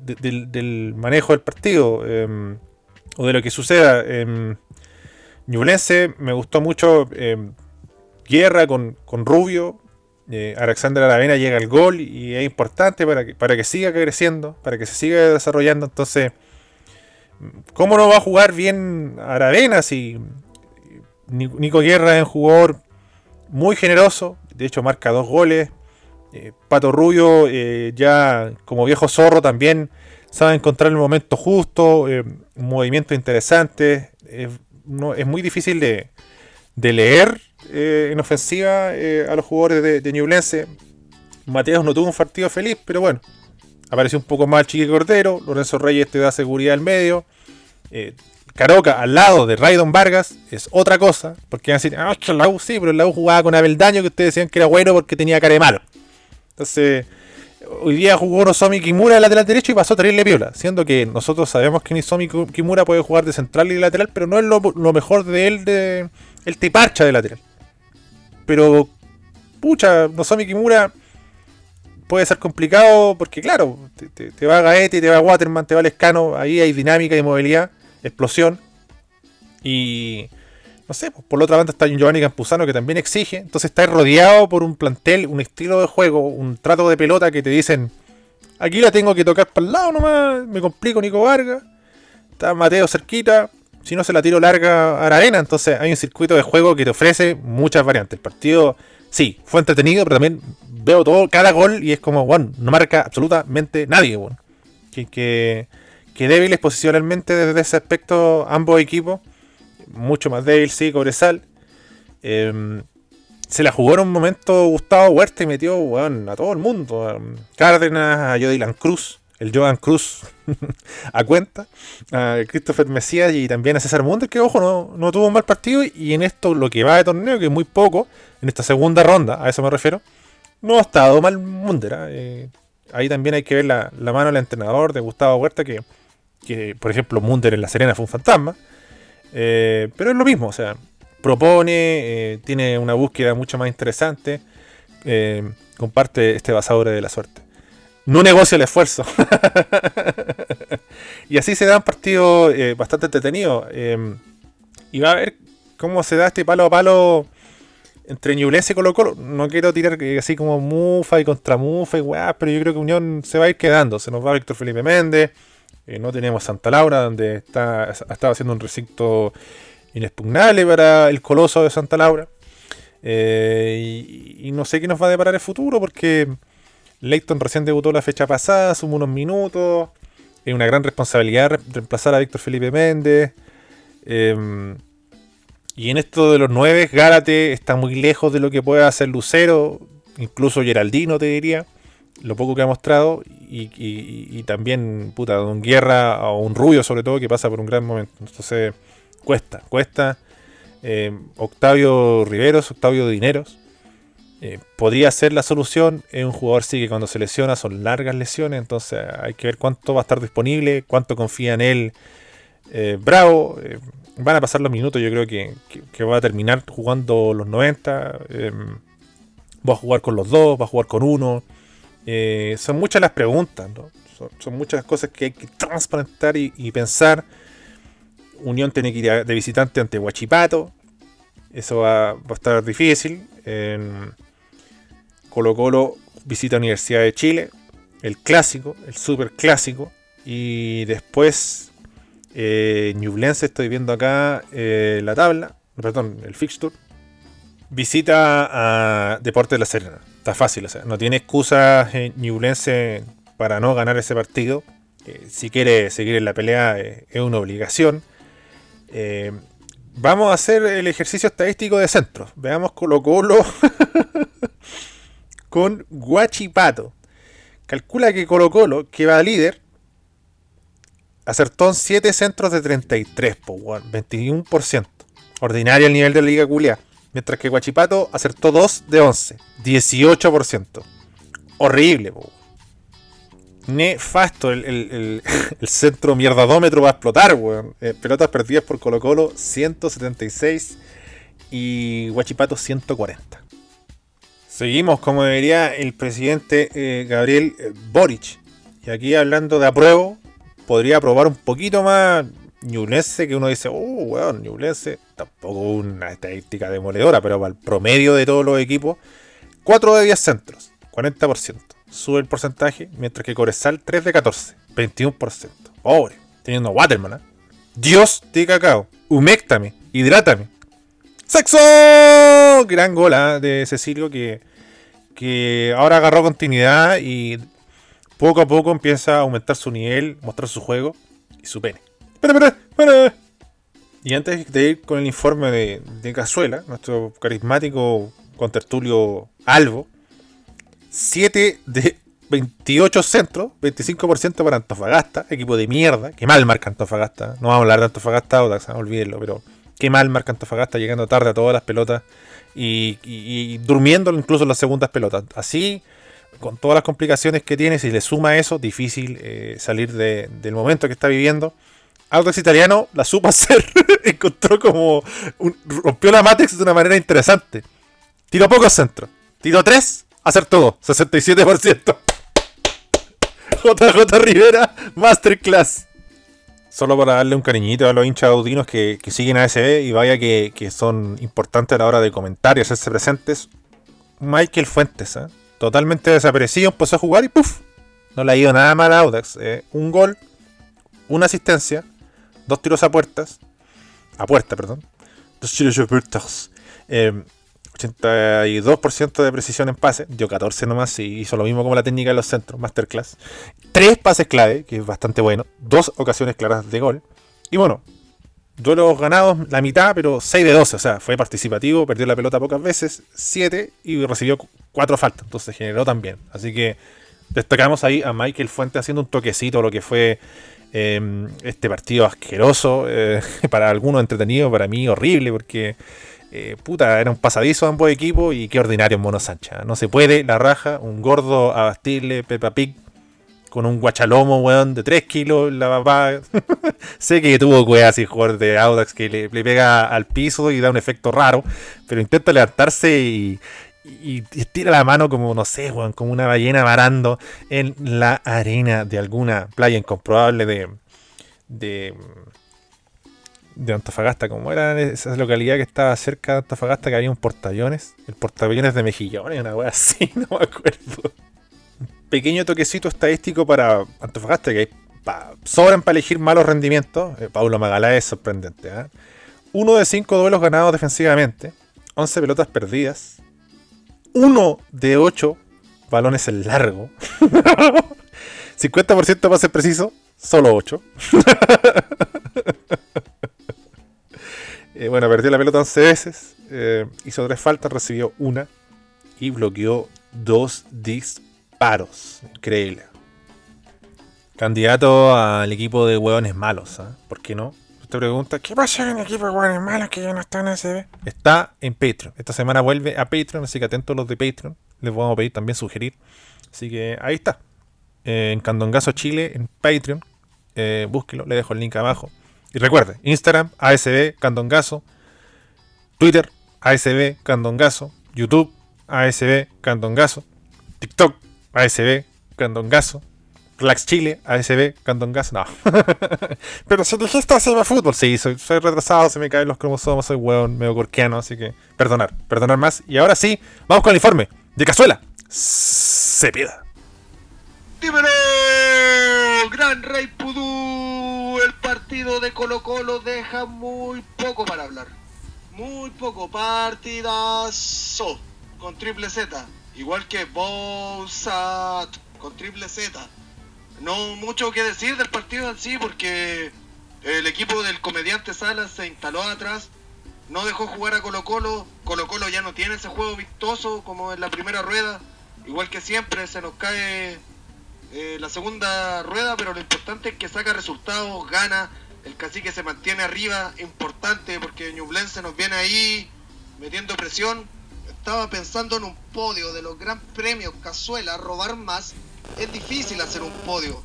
de- del, manejo del partido. eh, o de lo que suceda. Eh, Ñublense me gustó mucho. eh, guerra con, con Rubio. Eh, Alexander Aravena llega al gol y es importante para que, para que siga creciendo, para que se siga desarrollando. Entonces, ¿cómo no va a jugar bien Aravena si Ni- Nico Guerra es un jugador muy generoso? De hecho, marca dos goles. Eh, Pato Rubio, eh, ya como viejo zorro, también sabe encontrar el momento justo, eh, un movimiento interesante. No, es muy difícil de, de leer eh, en ofensiva eh, a los jugadores de, de Ñublense. Mateos no tuvo un partido feliz, pero bueno, apareció un poco más Chiqui Cordero. Lorenzo Reyes te da seguridad al medio. Eh, Caroca al lado de Raidon Vargas es otra cosa, porque van a decir, ah, la U sí, pero la U jugaba con Abeldaño que ustedes decían que era bueno porque tenía cara de malo. Entonces, hoy día jugó Nozomi Kimura de lateral derecho y pasó a terrible piola, siendo que nosotros sabemos que Nozomi Kimura puede jugar de central y de lateral, pero no es lo, lo mejor de él, de, él te parcha de lateral. Pero, pucha, Nozomi Kimura puede ser complicado porque, claro, te, te- te va Gaete, te va Waterman, te va Lescano, ahí hay dinámica y movilidad, explosión. Y no sé, pues, por la otra banda está Giovanni Campuzano que también exige. Entonces está rodeado por un plantel, un estilo de juego, un trato de pelota que te dicen, aquí la tengo que tocar para el lado nomás, me complico Nico Vargas. Está Mateo cerquita, si no se la tiro larga a arena. Entonces hay un circuito de juego que te ofrece muchas variantes. El partido, sí, fue entretenido, pero también veo todo, cada gol y es como, bueno, no marca absolutamente nadie, bueno. Que, que, que débiles posicionalmente desde ese aspecto ambos equipos mucho más débil, sí, Cobresal. Eh, se la jugó en un momento Gustavo Huerta y metió a todo el mundo. A Cárdenas, a Jodilan Cruz, el Joan Cruz (laughs) a cuenta, a Christopher Mesías y también a César Munder, que ojo, no, no tuvo un mal partido. Y en esto, lo que va de torneo, que es muy poco, en esta segunda ronda, a eso me refiero, no ha estado mal Munder. ¿ah? Eh, ahí también hay que ver la, la mano del entrenador de Gustavo Huerta, que, que por ejemplo Munder en La Serena fue un fantasma. Eh, pero es lo mismo, o sea, propone, eh, tiene una búsqueda mucho más interesante, eh, comparte este basador de la suerte. No negocia el esfuerzo. (laughs) y así se da un partido bastante entretenido. y va a ver cómo se da este palo a palo entre Ñublense y Colo. No quiero tirar así como Mufa y contra Mufa y weá, pero yo creo que Unión se va a ir quedando. Se nos va Víctor Felipe Méndez. Eh, no tenemos Santa Laura, donde está, ha estado haciendo un recinto inexpugnable para el coloso de Santa Laura. Eh, y, no sé qué nos va a deparar el futuro, porque Leighton recién debutó la fecha pasada, sumó unos minutos. Es una gran responsabilidad re- reemplazar a Víctor Felipe Méndez. Eh, y en esto de los nueve, Gárate está muy lejos de lo que puede hacer Lucero, incluso Geraldino, te diría lo poco que ha mostrado y, también, puta, un Guerra o un Rubio sobre todo que pasa por un gran momento. Entonces, cuesta, cuesta. Eh, Octavio Riveros, Octavio Dineros, eh, podría ser la solución. Es un jugador sí que cuando se lesiona son largas lesiones, entonces hay que ver cuánto va a estar disponible, cuánto confía en él. Eh, Bravo, van a pasar los minutos, yo creo que, que- que va a terminar jugando los 90. eh, va a jugar con los dos, va a jugar con uno. Eh, son muchas las preguntas, son, muchas cosas que hay que transparentar y, pensar. Unión tiene que ir a- de visitante ante Huachipato. Eso va, a estar difícil. Colo Colo visita Universidad de Chile. El clásico, el super clásico. Y después eh, Ñublense, estoy viendo acá eh, la tabla. Perdón, el fixture. Visita a Deportes de la Serena. Está fácil, o sea, no tiene excusa eh, para no ganar ese partido. Eh, si quiere seguir en la pelea, eh, es una obligación. Eh, vamos a hacer el ejercicio estadístico de centros. Veamos Colo Colo (laughs) con Guachipato. Calcula que Colo Colo, que va líder, acertó en 7 centros de 33, po, weón, 21%. Ordinario el nivel de la Liga Culia. Mientras que Guachipato acertó 2 de 11, 18%. Horrible, po. nefasto. El, el- (laughs) el- centro mierdadómetro va a explotar, weón. Eh, pelotas perdidas por Colo Colo 176 y Huachipato 140. Seguimos, como debería el presidente eh, Gabriel eh, Boric. Y aquí hablando de apruebo, podría aprobar un poquito más Ñublense, que uno dice, oh, weón, Ñublense, tampoco una estadística demoledora, pero para el promedio de todos los equipos, 4 de 10 centros, 40%. Sube el porcentaje, mientras que Corezal 3 de 14, 21%. Pobre, teniendo Waterman, ¿ah? Dios de cacao, humectame, hidrátame. ¡Sexo! Gran gola de Cecilio que, que ahora agarró continuidad y poco a poco empieza a aumentar su nivel, mostrar su juego y su pene. Y antes de ir con el informe de, de Cazuela, nuestro carismático contertulio Albo, 7 de 28 centros, 25% para Antofagasta, equipo de mierda, que mal marca Antofagasta. No vamos a hablar de Antofagasta, ah, olvídenlo, pero qué mal marca Antofagasta llegando tarde a todas las pelotas y, durmiendo incluso en las segundas pelotas. Así, con todas las complicaciones que tiene, si le suma eso, difícil eh, salir de- del momento que está viviendo. Audax Italiano la supo (laughs) hacer, encontró como rompió la Matrix de una manera interesante. Tiró pocos centros, tiró tres, hacer todo, 67%. JJ Rivera, Masterclass. Solo para darle un cariñito a los hinchas audinos que, que siguen a SB y vaya que, que son importantes a la hora de comentar y hacerse presentes. Michael Fuentes, ¿eh? totalmente desaparecido, empezó a jugar y ¡puf! No le ha ido nada mal a Audax. ¿eh? Un gol, una asistencia, dos tiros a puertas. A puerta, perdón. Dos tiros a puertas. Eh, 82% de precisión en pase, dio 14 nomás y hizo lo mismo como la técnica de los centros, masterclass. Tres pases clave, que es bastante bueno. Dos ocasiones claras de gol. Y bueno, duelos ganados la mitad, pero 6 de 12. O sea, fue participativo, perdió la pelota pocas veces, 7 y recibió 4 faltas. Entonces generó también. Así que destacamos ahí a Michael Fuente haciendo un toquecito lo que fue eh, este partido asqueroso. eh, (laughs) para algunos entretenido, para mí horrible, porque eh, puta, era un pasadizo ambos equipos y qué ordinario en Mono Sancha. No se puede, la raja, un gordo a bastirle Peppa Pig con un guachalomo, weón, de 3 kilos, la papá. (laughs) sé que tuvo weá así jugador de Audax que le, le pega al piso y da un efecto raro, pero intenta levantarse y, y, estira la mano como, no sé, weón, como una ballena varando en la arena de alguna playa incomprobable de, de, de Antofagasta, como era esa localidad que estaba cerca de Antofagasta, que había un portaaviones, el portaaviones de Mejillones, una wea así, (laughs) no me acuerdo. Un pequeño toquecito estadístico para Antofagasta, que pa- sobran para elegir malos rendimientos. Eh, Paulo Magalá es sorprendente. ¿ah? Uno de cinco duelos ganados defensivamente, 11 pelotas perdidas, uno de 8 balones en largo, 50% pases precisos, solo 8. (laughs) Eh, bueno, perdió la pelota 11 veces, eh, hizo tres faltas, recibió una y bloqueó dos disparos. Increíble. Candidato al equipo de hueones malos, ¿ah? ¿por qué no? Usted pregunta, ¿qué pasa con el equipo de malos que ya no está en SB? Está en Patreon. Esta semana vuelve a Patreon, así que atentos los de Patreon. Les vamos a pedir también sugerir. Así que ahí está. Eh, en Candongazo Chile, en Patreon. Eh, búsquelo, le dejo el link abajo. Y recuerde, Instagram, ASB Candongazo, Twitter, ASB Candongazo, YouTube, ASB Candongazo, TikTok, ASB Candongazo, Relax Chile, ASB Candongazo, no. (laughs) Pero si dijiste ASB Fútbol, sí, soy, soy retrasado, se me caen los cromosomas, soy hueón, medio corquiano, así que perdonar, perdonar más. Y ahora sí, vamos con el informe de Cazuela. Cepeda. ¡Dímelo! Gran Rey Pudú, el partido de Colo Colo deja muy poco para hablar. Muy poco. Partidazo. Con triple Z. Igual que Bowsat. Con triple Z. No mucho que decir del partido en sí porque el equipo del comediante Salas se instaló atrás. No dejó jugar a Colo Colo. Colo Colo ya no tiene ese juego vistoso como en la primera rueda. Igual que siempre se nos cae eh, la segunda rueda, pero lo importante es que saca resultados, gana, el cacique se mantiene arriba, importante porque Ñublense nos viene ahí metiendo presión. Estaba pensando en un podio de los gran premios Cazuela, robar más es difícil hacer un podio.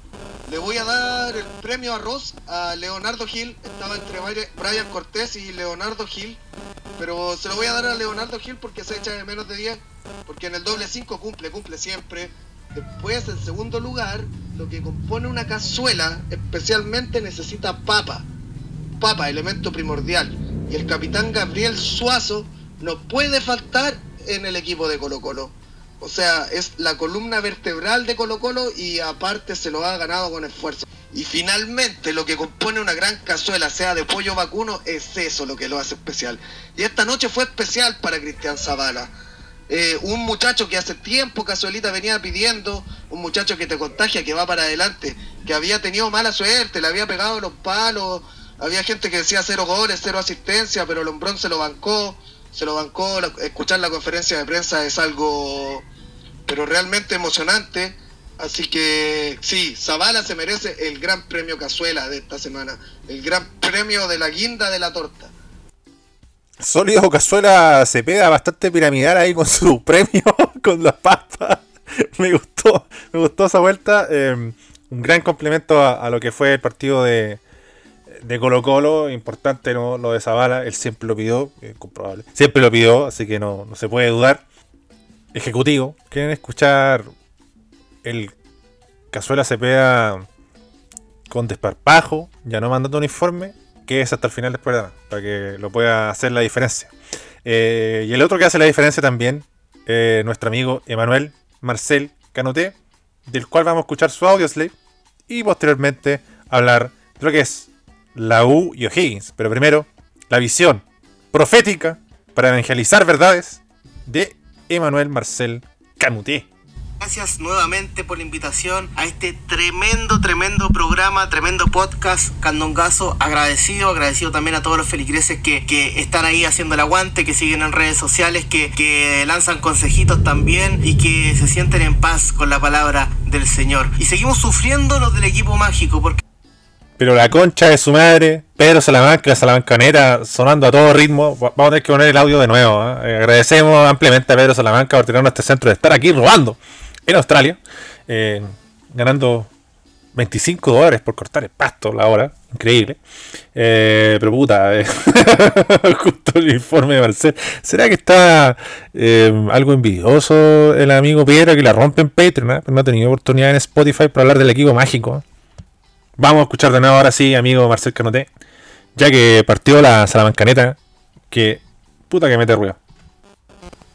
Le voy a dar el premio arroz a Leonardo Gil. Estaba entre Brian Cortés y Leonardo Gil. Pero se lo voy a dar a Leonardo Gil porque se echa de menos de 10. Porque en el doble 5 cumple, cumple siempre. Después, en segundo lugar, lo que compone una cazuela especialmente necesita papa. Papa, elemento primordial. Y el capitán Gabriel Suazo no puede faltar en el equipo de Colo Colo. O sea, es la columna vertebral de Colo Colo y aparte se lo ha ganado con esfuerzo. Y finalmente lo que compone una gran cazuela, sea de pollo vacuno, es eso lo que lo hace especial. Y esta noche fue especial para Cristian Zavala. Eh, un muchacho que hace tiempo Cazuelita venía pidiendo, un muchacho que te contagia, que va para adelante, que había tenido mala suerte, le había pegado los palos, había gente que decía cero goles, cero asistencia, pero Lombrón se lo bancó se lo bancó, escuchar la conferencia de prensa es algo, pero realmente emocionante. Así que sí, Zavala se merece el gran premio Cazuela de esta semana, el gran premio de la guinda de la torta. Sólido Cazuela se pega bastante piramidal ahí con su (laughs) premio, con las papas. Me gustó, me gustó esa vuelta. Eh, un gran complemento a, lo que fue el partido de, de Colo Colo, importante ¿no? lo de Zavala, él siempre lo pidió, comprobable. Siempre lo pidió, así que no, se puede dudar. Ejecutivo, ¿quieren escuchar el Cazuela Cepeda con desparpajo, ya no mandando un informe? Que es hasta el final del programa, para que lo pueda hacer la diferencia. Eh, y el otro que hace la diferencia también, eh, nuestro amigo Emanuel Marcel Canoté, del cual vamos a escuchar su audio slave y posteriormente hablar de lo que es la U y O'Higgins. Pero primero, la visión profética para evangelizar verdades de Emanuel Marcel Canuté. Gracias nuevamente por la invitación a este tremendo, tremendo programa, tremendo podcast, Candongazo. Agradecido, agradecido también a todos los feligreses que, que están ahí haciendo el aguante, que siguen en redes sociales, que, que lanzan consejitos también y que se sienten en paz con la palabra del Señor. Y seguimos sufriendo los del equipo mágico porque pero la concha de su madre, Pedro Salamanca, la Salamancanera, sonando a todo ritmo. Vamos a tener que poner el audio de nuevo. ¿eh? Eh, agradecemos ampliamente a Pedro Salamanca por tenernos este centro de estar aquí robando en Australia, eh, ganando 25 dólares por cortar el pasto la hora. Increíble. pero puta, (laughs) justo el informe de Marcel. ¿Será que está algo envidioso el amigo Pedro que la rompe en Patreon? no ha tenido oportunidad en Spotify para hablar del equipo mágico. Vamos a escuchar de nuevo ahora sí, amigo Marcel Canoté. Ya que partió la salamancaneta, que puta que mete ruido.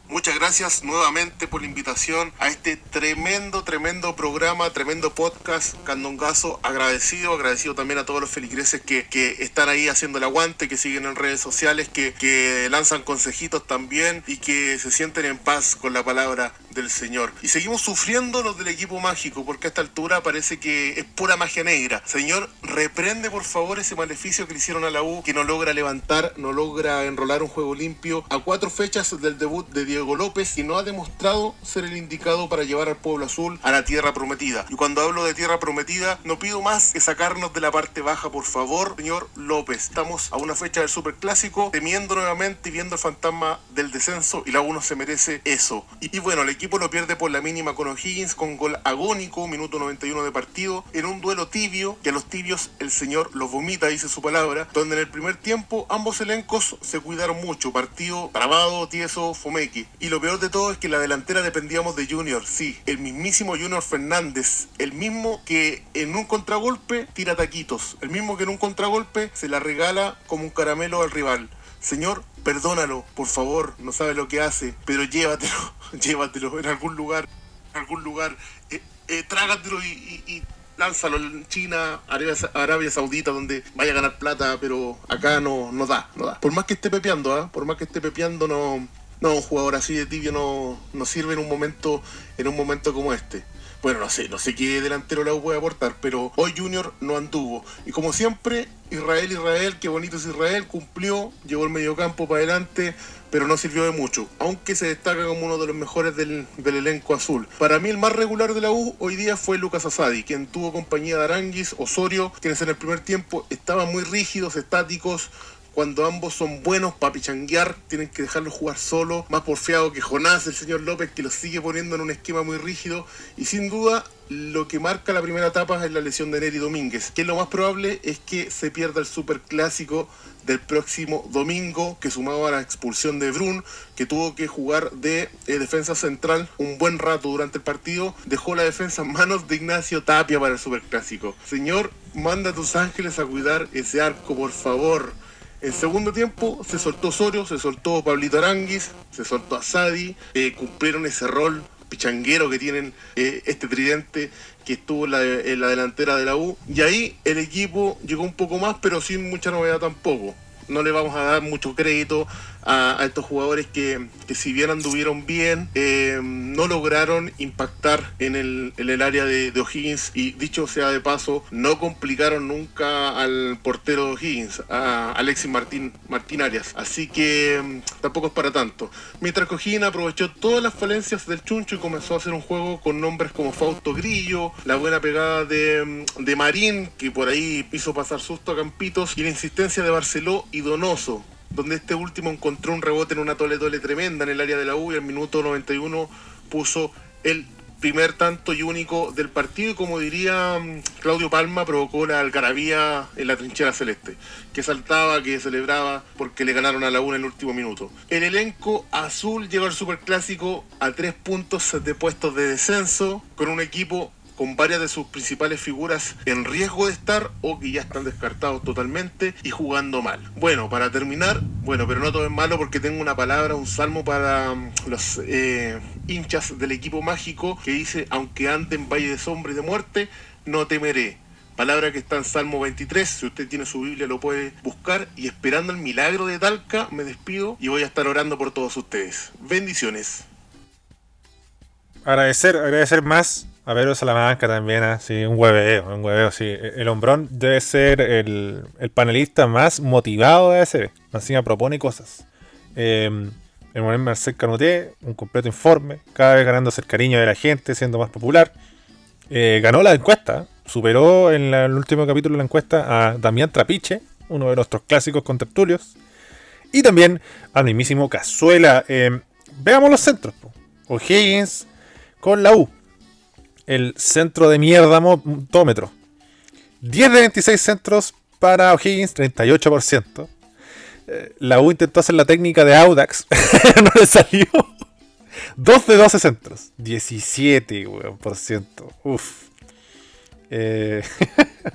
Muchas gracias nuevamente por la invitación a este tremendo, tremendo programa, tremendo podcast, Candongazo. Agradecido, agradecido también a todos los feligreses que, que están ahí haciendo el aguante, que siguen en redes sociales, que, que lanzan consejitos también y que se sienten en paz con la palabra del Señor. Y seguimos sufriendo los del equipo mágico, porque a esta altura parece que es pura magia negra. Señor, reprende por favor ese maleficio que le hicieron a la U, que no logra levantar, no logra enrolar un juego limpio a cuatro fechas del debut de Diego López y no ha demostrado ser el indicado para llevar al pueblo azul a la tierra prometida. Y cuando hablo de tierra prometida, no pido más que sacarnos de la parte baja, por favor, señor López. Estamos a una fecha del superclásico, temiendo nuevamente y viendo el fantasma del descenso y la U no se merece eso. Y, bueno, el equipo equipo lo pierde por la mínima con O'Higgins con gol agónico, minuto 91 de partido, en un duelo tibio, que a los tibios el señor los vomita, dice su palabra, donde en el primer tiempo ambos elencos se cuidaron mucho, partido trabado, tieso, Fomeki. Y lo peor de todo es que la delantera dependíamos de Junior, sí, el mismísimo Junior Fernández, el mismo que en un contragolpe tira taquitos, el mismo que en un contragolpe se la regala como un caramelo al rival. Señor, perdónalo, por favor, no sabe lo que hace, pero llévatelo, (laughs) llévatelo en algún lugar, en algún lugar, eh, eh, trágatelo y, lánzalo en China, Arabia, Saudita, donde vaya a ganar plata, pero acá no, no da, no da. Por más que esté pepeando, ¿ah? por más que esté pepeando, no, no, un jugador así de tibio no, no sirve en un momento, en un momento como este. Bueno, no sé, no sé qué delantero la puede aportar, pero hoy Junior no anduvo. Y como siempre, Israel, Israel, qué bonito es Israel, cumplió, llevó el mediocampo para adelante, pero no sirvió de mucho, aunque se destaca como uno de los mejores del, elenco azul. Para mí el más regular de la U hoy día fue Lucas Asadi, quien tuvo compañía de Aranguis, Osorio, quienes en el primer tiempo estaban muy rígidos, estáticos, cuando ambos son buenos para pichanguear, tienen que dejarlo jugar solo, más porfiado que Jonás, el señor López, que lo sigue poniendo en un esquema muy rígido. Y sin duda, lo que marca la primera etapa es la lesión de Neri Domínguez, que lo más probable es que se pierda el superclásico del próximo domingo, que sumado a la expulsión de Brun, que tuvo que jugar de eh, defensa central un buen rato durante el partido, dejó la defensa en manos de Ignacio Tapia para el superclásico. Señor, manda a tus ángeles a cuidar ese arco, por favor. En segundo tiempo se soltó Osorio, se soltó Pablito Aranguis, se soltó Asadi, eh, cumplieron ese rol pichanguero que tienen eh, este tridente que estuvo en la, en la delantera de la U. Y ahí el equipo llegó un poco más, pero sin mucha novedad tampoco. No le vamos a dar mucho crédito a, estos jugadores que, que si bien anduvieron bien, eh, no lograron impactar en el, el área de, de O'Higgins y dicho sea de paso, no complicaron nunca al portero de O'Higgins, a Alexis Martín, Martín Arias. Así que mm, tampoco es para tanto. Mientras que aprovechó todas las falencias del Chuncho y comenzó a hacer un juego con nombres como Fausto Grillo, la buena pegada de, mm, de Marín, que por ahí hizo pasar susto a Campitos, y la insistencia de Barceló y Donoso, donde este último encontró un rebote en una tole tremenda en el área de la U y al minuto 91 puso el primer tanto y único del partido y como diría mm, Claudio Palma provocó la algarabía en la trinchera celeste que saltaba, que celebraba porque le ganaron a la U en el último minuto. El elenco azul llegó al superclásico a tres puntos de puestos de descenso con un equipo con varias de sus principales figuras en riesgo de estar o que ya están descartados totalmente y jugando mal. Bueno, para terminar, bueno, pero no todo es malo porque tengo una palabra, un salmo para mm, los eh, hinchas del equipo mágico que dice, aunque ande en valle de sombra y de muerte, no temeré. Palabra que está en Salmo 23, si usted tiene su Biblia lo puede buscar y esperando el milagro de Talca me despido y voy a estar orando por todos ustedes. Bendiciones. Agradecer, agradecer más a Pedro Salamanca también, así, un hueveo, un hueveo, sí. El hombrón debe ser el, el panelista más motivado de ASB. Encima propone cosas. Eh, el Moreno Marcel Canuté, un completo informe, cada vez ganándose el cariño de la gente, siendo más popular. Eh, ganó la encuesta, superó en el último capítulo de la encuesta a Damián Trapiche, uno de nuestros clásicos contertulios. Y también al mismísimo Cazuela. Eh, veamos los centros. O'Higgins con la U. El centro de mierda motómetro. 10 de 26 centros para O'Higgins, 38%. Eh, La U intentó hacer la técnica de Audax, (laughs) no le salió. 2 de 12 centros, 17 weón, por ciento. Uf. Eh,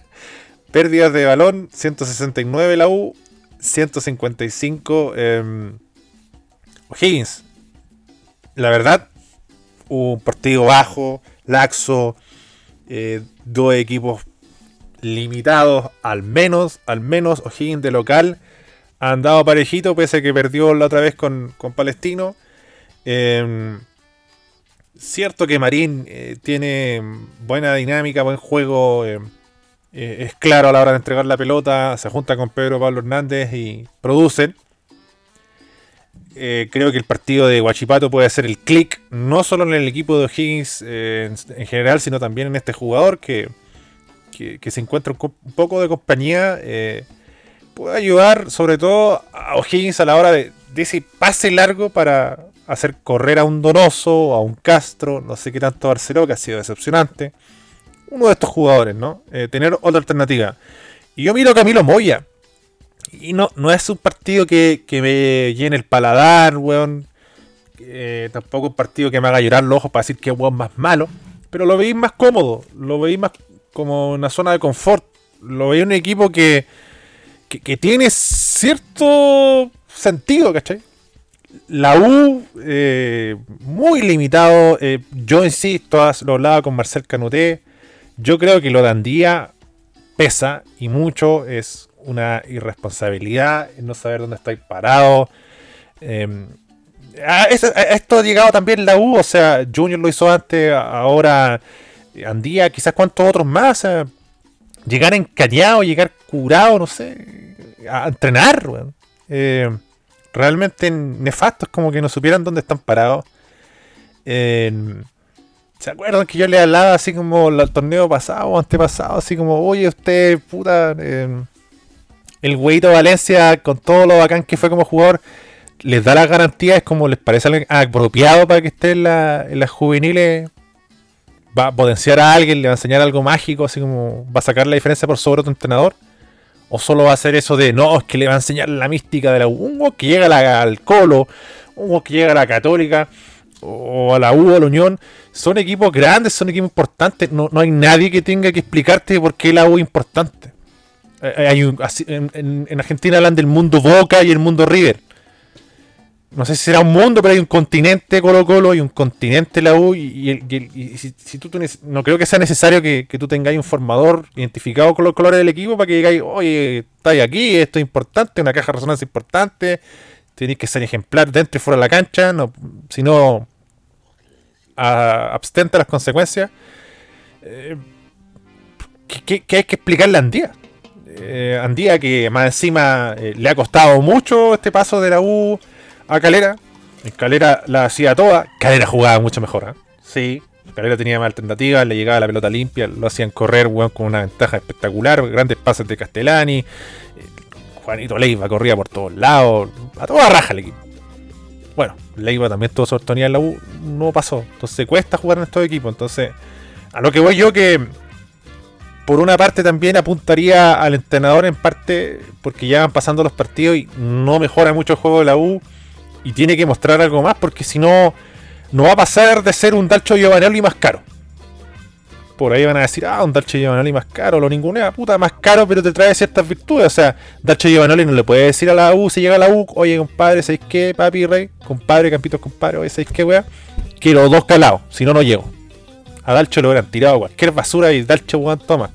(laughs) pérdidas de balón, 169 la U, 155 eh, O'Higgins. La verdad, un partido bajo, laxo, eh, dos equipos limitados, al menos, al menos O'Higgins de local ha andado parejito, pese a que perdió la otra vez con, con Palestino. Eh, cierto que Marín eh, tiene buena dinámica, buen juego, eh, eh, es claro a la hora de entregar la pelota, se junta con Pedro Pablo Hernández y producen. Eh, creo que el partido de Guachipato puede hacer el click, no solo en el equipo de O'Higgins eh, en, en general, sino también en este jugador que, que, se encuentra un, co- un poco de compañía. eh, puede ayudar sobre todo a O'Higgins a la hora de, ese pase largo para hacer correr a un Donoso, a un Castro, no sé qué tanto Barceló, que ha sido decepcionante. Uno de estos jugadores, ¿no? Tener otra alternativa. Y yo miro a Camilo Moya. Y no, no es un partido que, que me llene el paladar, weón. Eh, tampoco un partido que me haga llorar los ojos para decir que es weón más malo. Pero lo veis más cómodo. Lo veis más como una zona de confort. Lo veis un equipo que, que, tiene cierto sentido, ¿cachai? La U, eh, muy limitado. eh, yo insisto, lo hablaba con Marcel Canuté. Yo creo que lo de Andía pesa y mucho. Es una irresponsabilidad no saber dónde estáis parado. A esto ha llegado también la U. O sea, Junior lo hizo antes, ahora Andía, quizás cuántos otros más. llegar encañado, llegar curado, no sé, a entrenar, weón. Eh, realmente nefasto, es como que no supieran dónde están parados. Eh, ¿Se acuerdan que yo le hablaba así como el torneo pasado o antepasado? Así como, oye, usted, puta, eh, el güeyito Valencia, con todo lo bacán que fue como jugador, les da las garantías como les parece apropiado para que esté en, la, en las juveniles. Va a potenciar a alguien, le va a enseñar algo mágico, así como va a sacar la diferencia por sobre otro entrenador. O solo va a hacer eso de no, es que le va a enseñar la mística de la U. Un que llega la, al Colo, un que llega a la Católica, o a la U, a la Unión. Son equipos grandes, son equipos importantes. No, no hay nadie que tenga que explicarte por qué la U es importante. Eh, hay un, en, en, Argentina hablan del mundo Boca y el mundo River. No sé si será un mundo, pero hay un continente Colo Colo y un continente la U. Y, si, tú, no creo que sea necesario que, tú tengáis un formador identificado con los colores del equipo para que digáis, oye, estáis aquí, esto es importante, una caja de resonancia importante, tenéis que ser ejemplar dentro y fuera de la cancha, si no, abstente las consecuencias. Eh, ¿qué, hay que explicarle a Andía? Eh, Andía que más encima eh, le ha costado mucho este paso de la U a Calera. Calera la hacía toda. Calera jugaba mucho mejor. ¿eh? Sí, Calera tenía más alternativas, le llegaba la pelota limpia, lo hacían correr con una ventaja espectacular. Grandes pases de Castellani. Juanito Leiva corría por todos lados. A toda raja el equipo. Bueno, Leiva también tuvo su en la U. No pasó. Entonces cuesta jugar en estos equipos. Entonces, a lo que voy yo que por una parte también apuntaría al entrenador en parte porque ya van pasando los partidos y no mejora mucho el juego de la U y tiene que mostrar algo más porque si no, no va a pasar de ser un Dalcho Giovanelli más caro. Por ahí van a decir, ah, un Dalcho Giovanelli más caro, lo ninguna puta, más caro, pero te trae ciertas virtudes. O sea, Dalcho Giovanelli no le puede decir a la U, si llega a la U, oye, compadre, ¿sabéis qué, papi, rey? Compadre, Campitos, compadre, oye, ¿sabéis qué, wea? Quiero dos calados, si no, no llego. A Dalcho lo hubieran tirado cualquier basura y Dalcho, weón, toma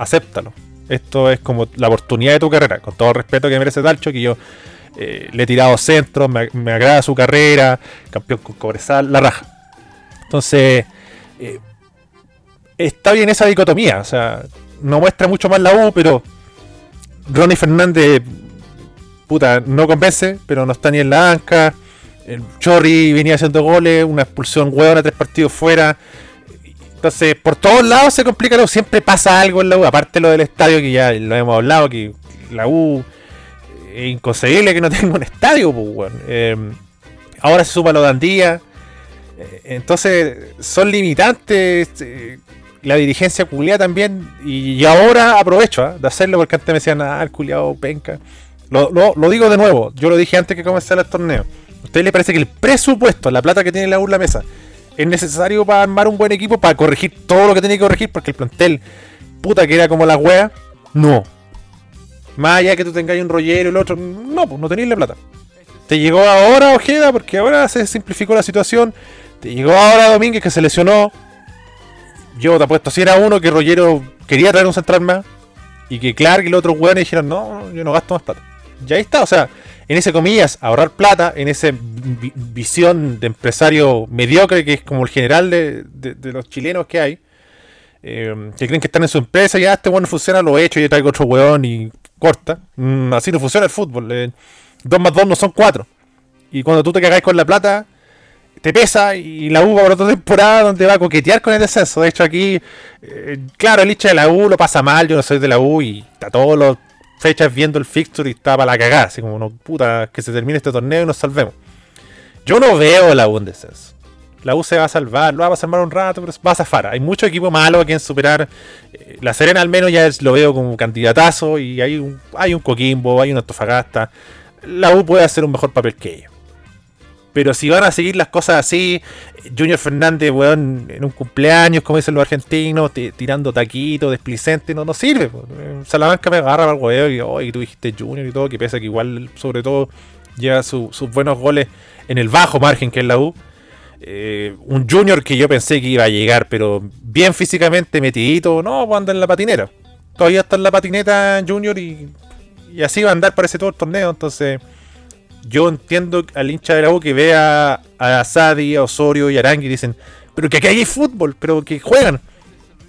acéptalo. Esto es como la oportunidad de tu carrera, con todo el respeto que merece Dalcho, que yo eh, le he tirado centros, me, agrada su carrera, campeón con Cobresal, la raja. Entonces, eh, está bien esa dicotomía, o sea, no muestra mucho más la U, pero Ronnie Fernández, puta, no convence, pero no está ni en la anca. El Chorri venía haciendo goles, una expulsión huevona, tres partidos fuera. Entonces, por todos lados se complica lo siempre pasa algo en la U, aparte lo del estadio que ya lo hemos hablado, que la U es inconcebible que no (laughs) tenga un estadio, pues, ahora se suma lo de Andía. Eh, entonces, son limitantes. Eh, la dirigencia culia también. Y, ahora aprovecho ¿ah? de hacerlo porque antes me decían, ah, el culiado penca. Lo, lo, digo de nuevo, yo lo dije antes que comenzara el torneo. ¿A usted le parece que el presupuesto, la plata que tiene la U la mesa, es necesario para armar un buen equipo, para corregir todo lo que tiene que corregir, porque el plantel, puta que era como la wea, no. Más allá que tú tengáis un rollero y el otro, no, pues no tenéis la plata. Te llegó ahora Ojeda, porque ahora se simplificó la situación. Te llegó ahora Domínguez que se lesionó. Yo te apuesto, si era uno que Rollero quería traer un central más. Y que Clark y los otros weones dijeron, no, yo no gasto más plata. Ya está, o sea, en ese comillas, ahorrar plata, en esa visión de empresario mediocre que es como el general de, los chilenos que hay, eh, que creen que están en su empresa, ya este bueno funciona, lo he hecho, y traigo otro weón y corta. Mm, así no funciona el fútbol. Eh, dos más dos no son cuatro. Y cuando tú te cagáis con la plata, te pesa y la U va por otra temporada donde va a coquetear con el descenso. De hecho, aquí, eh, claro, el hincha de la U lo pasa mal. Yo no soy de la U y está todos los fechas viendo el fixture y está para la cagada. Así como, no, puta, que se termine este torneo y nos salvemos. Yo no veo la U en descenso. La U se va a salvar, lo va a salvar un rato, pero va a zafar. Hay mucho equipo malo a quien superar. Eh, la Serena al menos ya lo veo como candidatazo y hay un, hay un Coquimbo, hay un Antofagasta. La U puede hacer un mejor papel que ellos. Pero si van a seguir las cosas así, Junior Fernández, weón, en un cumpleaños, como dicen los argentinos, tirando taquitos, desplicente, no, no sirve. Salamanca me agarra para el weón y hoy tú dijiste Junior y todo, que pesa que igual, sobre todo, lleva sus buenos goles en el bajo margen que es la U. Eh, un Junior que yo pensé que iba a llegar, pero bien físicamente metidito, no, pues anda en la patinera. Todavía está en la patineta Junior y, y así va a andar parece todo el torneo, entonces yo entiendo al hincha de la U que vea a Sadi, a Osorio y Arangui y dicen, pero que aquí hay fútbol, pero que juegan.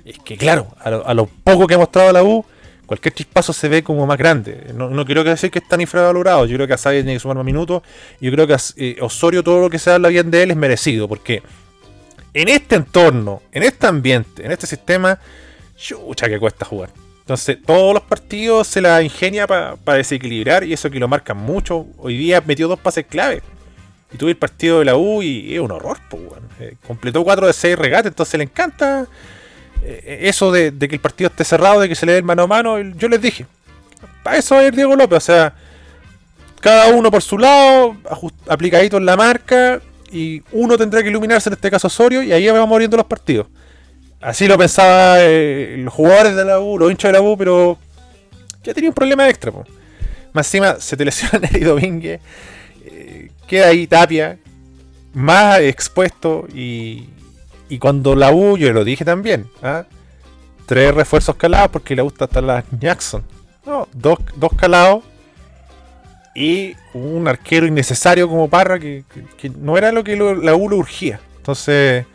Es que claro, a lo, poco que ha mostrado la U, cualquier chispazo se ve como más grande. No, no quiero decir que están infravalorados, yo creo que a Sadi tiene que sumar más minutos, yo creo que a eh, Osorio todo lo que se habla bien de él es merecido, porque en este entorno, en este ambiente, en este sistema, chucha que cuesta jugar. Entonces, todos los partidos se la ingenia para desequilibrar y eso que lo marcan mucho. Hoy día metió dos pases clave. Y tuve el partido de la U y es un horror, pues, completó 4 de 6 regates, entonces le encanta eh, eso de, que el partido esté cerrado, de que se le dé el mano a mano. Yo les dije, para eso va a ir Diego López, o sea, cada uno por su lado, aplicadito en la marca, y uno tendrá que iluminarse, en este caso Osorio, y ahí vamos muriendo los partidos. Así lo pensaba eh, los jugadores de la U, los hinchas de la U, pero ya tenía un problema extra. po. Más encima se te lesiona (laughs) Neri Domínguez, eh, queda ahí Tapia, más expuesto, y, y cuando la U, yo lo dije también, ¿ah? tres refuerzos calados, porque U está hasta la Jackson. No, dos, dos calados y un arquero innecesario como Parra que, que- no era lo que la U lo urgía. Entonces,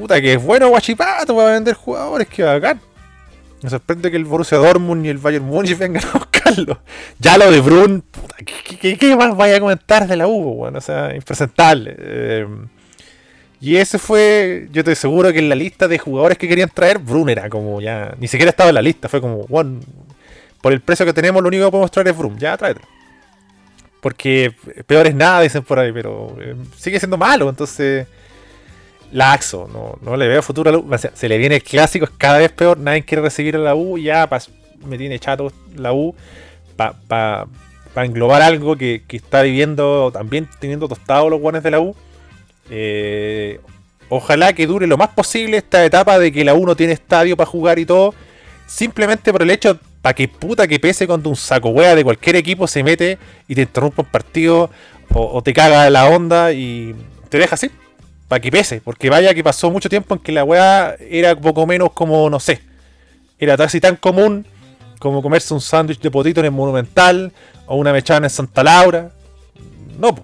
puta que es bueno Guachipato para vender jugadores, que bacán. Me sorprende que el Borussia Dortmund y el Bayern Múnich vengan a buscarlo. Ya lo de Brun, puta, ¿qué, más vaya a comentar de la U? Bueno, o sea, impresentable. Eh, y ese fue, yo te aseguro que en la lista de jugadores que querían traer, Brun era como ya, ni siquiera estaba en la lista, fue como, bueno, por el precio que tenemos, lo único que podemos traer es Brun, ya tráetelo. Porque peor es nada, dicen por ahí, pero eh, sigue siendo malo, entonces. Laxo, no, no le veo futuro a la U. Se le viene el clásico, es cada vez peor, nadie quiere recibir a la U, ya pa- me tiene chato la U para englobar algo que, que está viviendo también teniendo tostados los guanes de la U. Eh, ojalá que dure lo más posible esta etapa de que la U no tiene estadio para jugar y todo. Simplemente por el hecho, para que puta que pese cuando un saco wea de cualquier equipo se mete y te interrumpe un partido o, o te caga la onda y te deja así. Para que pese, porque vaya que pasó mucho tiempo en que la wea era poco menos como, no sé, era casi tan común como comerse un sándwich de potito en el Monumental o una mechana en Santa Laura. No,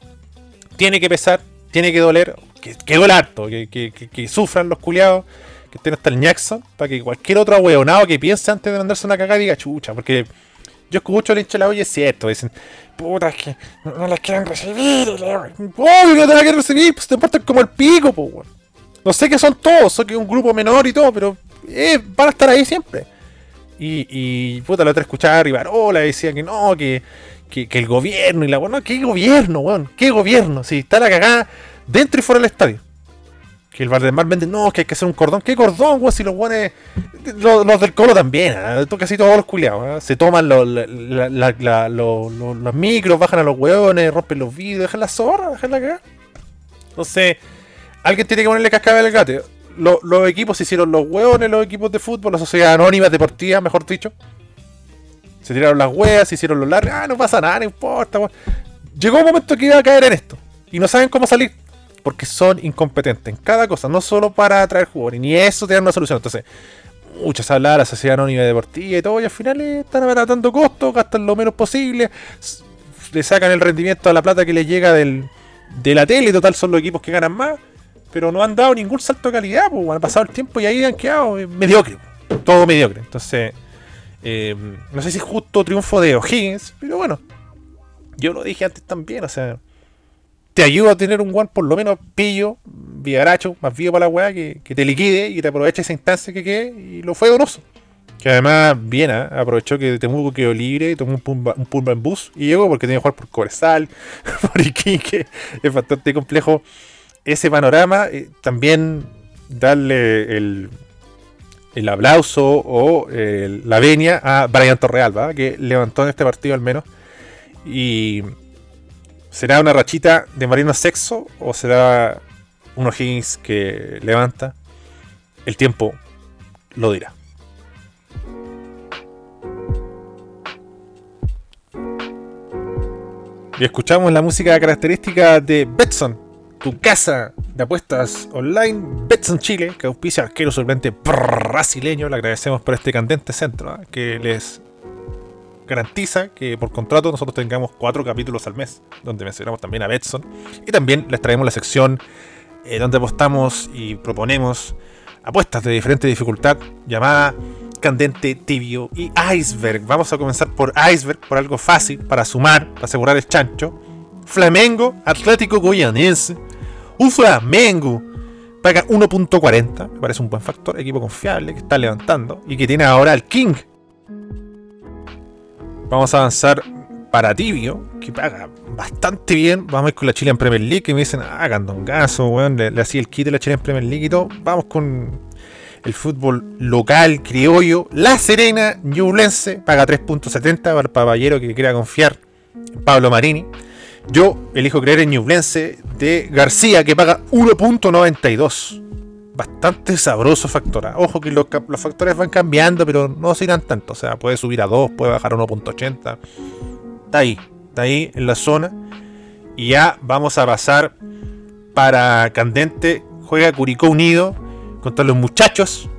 tiene que pesar, tiene que doler, que, que duele harto, que, que- que- sufran los culiados, que estén hasta el Jackson, para que cualquier otro ahueonado que piense antes de mandarse una cagada diga chucha, porque yo escucho el hincha la y es cierto, dicen, puta, es que no, las quieren recibir, obvio que no te la quieren recibir, pues te portan como el pico, pues, weón. No sé que son todos, sé que un grupo menor y todo, pero eh, van a estar ahí siempre. Y, y puta, la otra escuchaba a Rivarola, decía que no, que, que, que el gobierno y la weón. No, ¿qué gobierno, weón? ¿Qué gobierno? Si está la cagada dentro y fuera del estadio. Que el Valdemar vende, no, que hay que hacer un cordón. ¿Qué cordón, weón? Si los weones. Los, los del Colo también, ¿eh? Casi todos los culiados. ¿eh? Se toman los, la- la- los- los- los micros, bajan a los weones, rompen los vidrios, dejan la zorra, dejan la cagada. Entonces, alguien tiene que ponerle cascabel al gato. Lo- los equipos se hicieron los hueones, los equipos de fútbol, la sociedad anónima deportiva, mejor dicho. Se tiraron las hueas, se hicieron los largos. Ah, no pasa nada, no importa. weón. Llegó un momento que iba a caer en esto. Y no saben cómo salir. Porque son incompetentes en cada cosa. No solo para atraer jugadores. Ni eso tienen una solución. Entonces, muchos hablan de la sociedad anónima deportiva y todo. Y al final eh, están abaratando costos, gastan lo menos posible. Le sacan el rendimiento a la plata que les llega del, de la tele. Total, son los equipos que ganan más. Pero no han dado ningún salto de calidad. Pues, han pasado el tiempo y ahí han quedado eh, mediocre. Todo mediocre. Entonces, eh, no sé si es justo triunfo de O'Higgins. Pero bueno, yo lo dije antes también. O sea, te ayuda a tener un one por lo menos pillo, vigaracho, más vivo para la weá, que, que te liquide y te aproveche esa instancia que quede. Y lo fue donoso. Que además Viena aprovechó que Temuco quedó libre y tomó un pumba, un en bus y llegó porque tenía que jugar por Cobresal, (laughs) por Iquique. Es bastante complejo ese panorama. Eh, también darle el, el aplauso o eh, la venia a Brian Torrealba, que levantó en este partido al menos. Y ¿será una rachita de Marino Sexo o será un O'Higgins que levanta? El tiempo lo dirá. Y escuchamos la música característica de Betson, tu casa de apuestas online, Betson Chile, que auspicia arquero solvente brasileño. Le agradecemos por este candente centro ¿ah? que les garantiza que por contrato nosotros tengamos cuatro capítulos al mes, donde mencionamos también a Betson. Y también les traemos la sección eh, donde apostamos y proponemos apuestas de diferente dificultad llamada Candente, Tibio y Iceberg. Vamos a comenzar por Iceberg, por algo fácil, para sumar, para asegurar el chancho. Flamengo, Atlético Goianense. Un Flamengo paga 1.40. Me parece un buen factor. Equipo confiable que está levantando y que tiene ahora al King. Vamos a avanzar para Tibio, que paga bastante bien. Vamos a ir con la Chile en Premier League, que me dicen, ah, Candongazo, weón, le, le hacía el kit de la Chile en Premier League y todo. Vamos con el fútbol local, criollo. La Serena, Ñublense, paga 3.70 para el caballero que quiera confiar en Pablo Marini. Yo elijo creer en Ñublense de García, que paga 1.92. Bastante sabroso factor. Ojo que los, factores van cambiando, pero no se irán tanto. O sea, puede subir a 2, puede bajar a 1.80. Está ahí, está ahí en la zona. Y ya vamos a pasar para Candente. Juega Curicó Unido contra los muchachos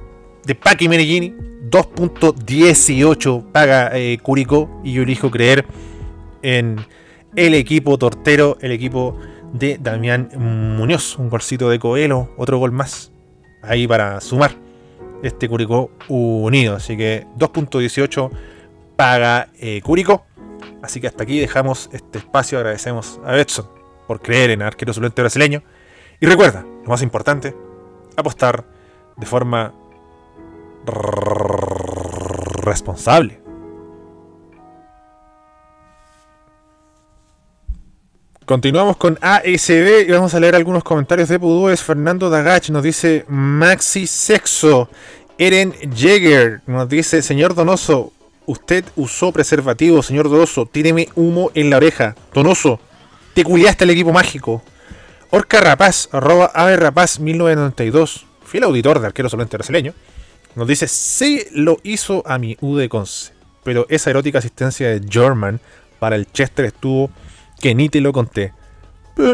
de Paqui Menellini. 2.18 paga eh, Curicó. Y yo elijo creer en el equipo tortero, el equipo de Damián Muñoz. Un golcito de Coelho, otro gol más. Ahí para sumar este Curicó unido. Así que 2.18 paga eh, Curicó. Así que hasta aquí dejamos este espacio. Agradecemos a Betson por creer en arquero suplente brasileño. Y recuerda, lo más importante, apostar de forma responsable. Continuamos con ASB y vamos a leer algunos comentarios de Pudúes. Fernando Dagach nos dice Maxi Sexo. Eren Jäger nos dice, señor Donoso, usted usó preservativo, señor Donoso, tíreme humo en la oreja. Donoso, te culiaste el equipo mágico. Orca Rapaz, arroba Ave Rapaz 1992, fiel auditor de arquero solamente brasileño, nos dice, sí lo hizo a mi U de Conce, pero esa erótica asistencia de German para el Chester estuvo que ni te lo conté. Lo,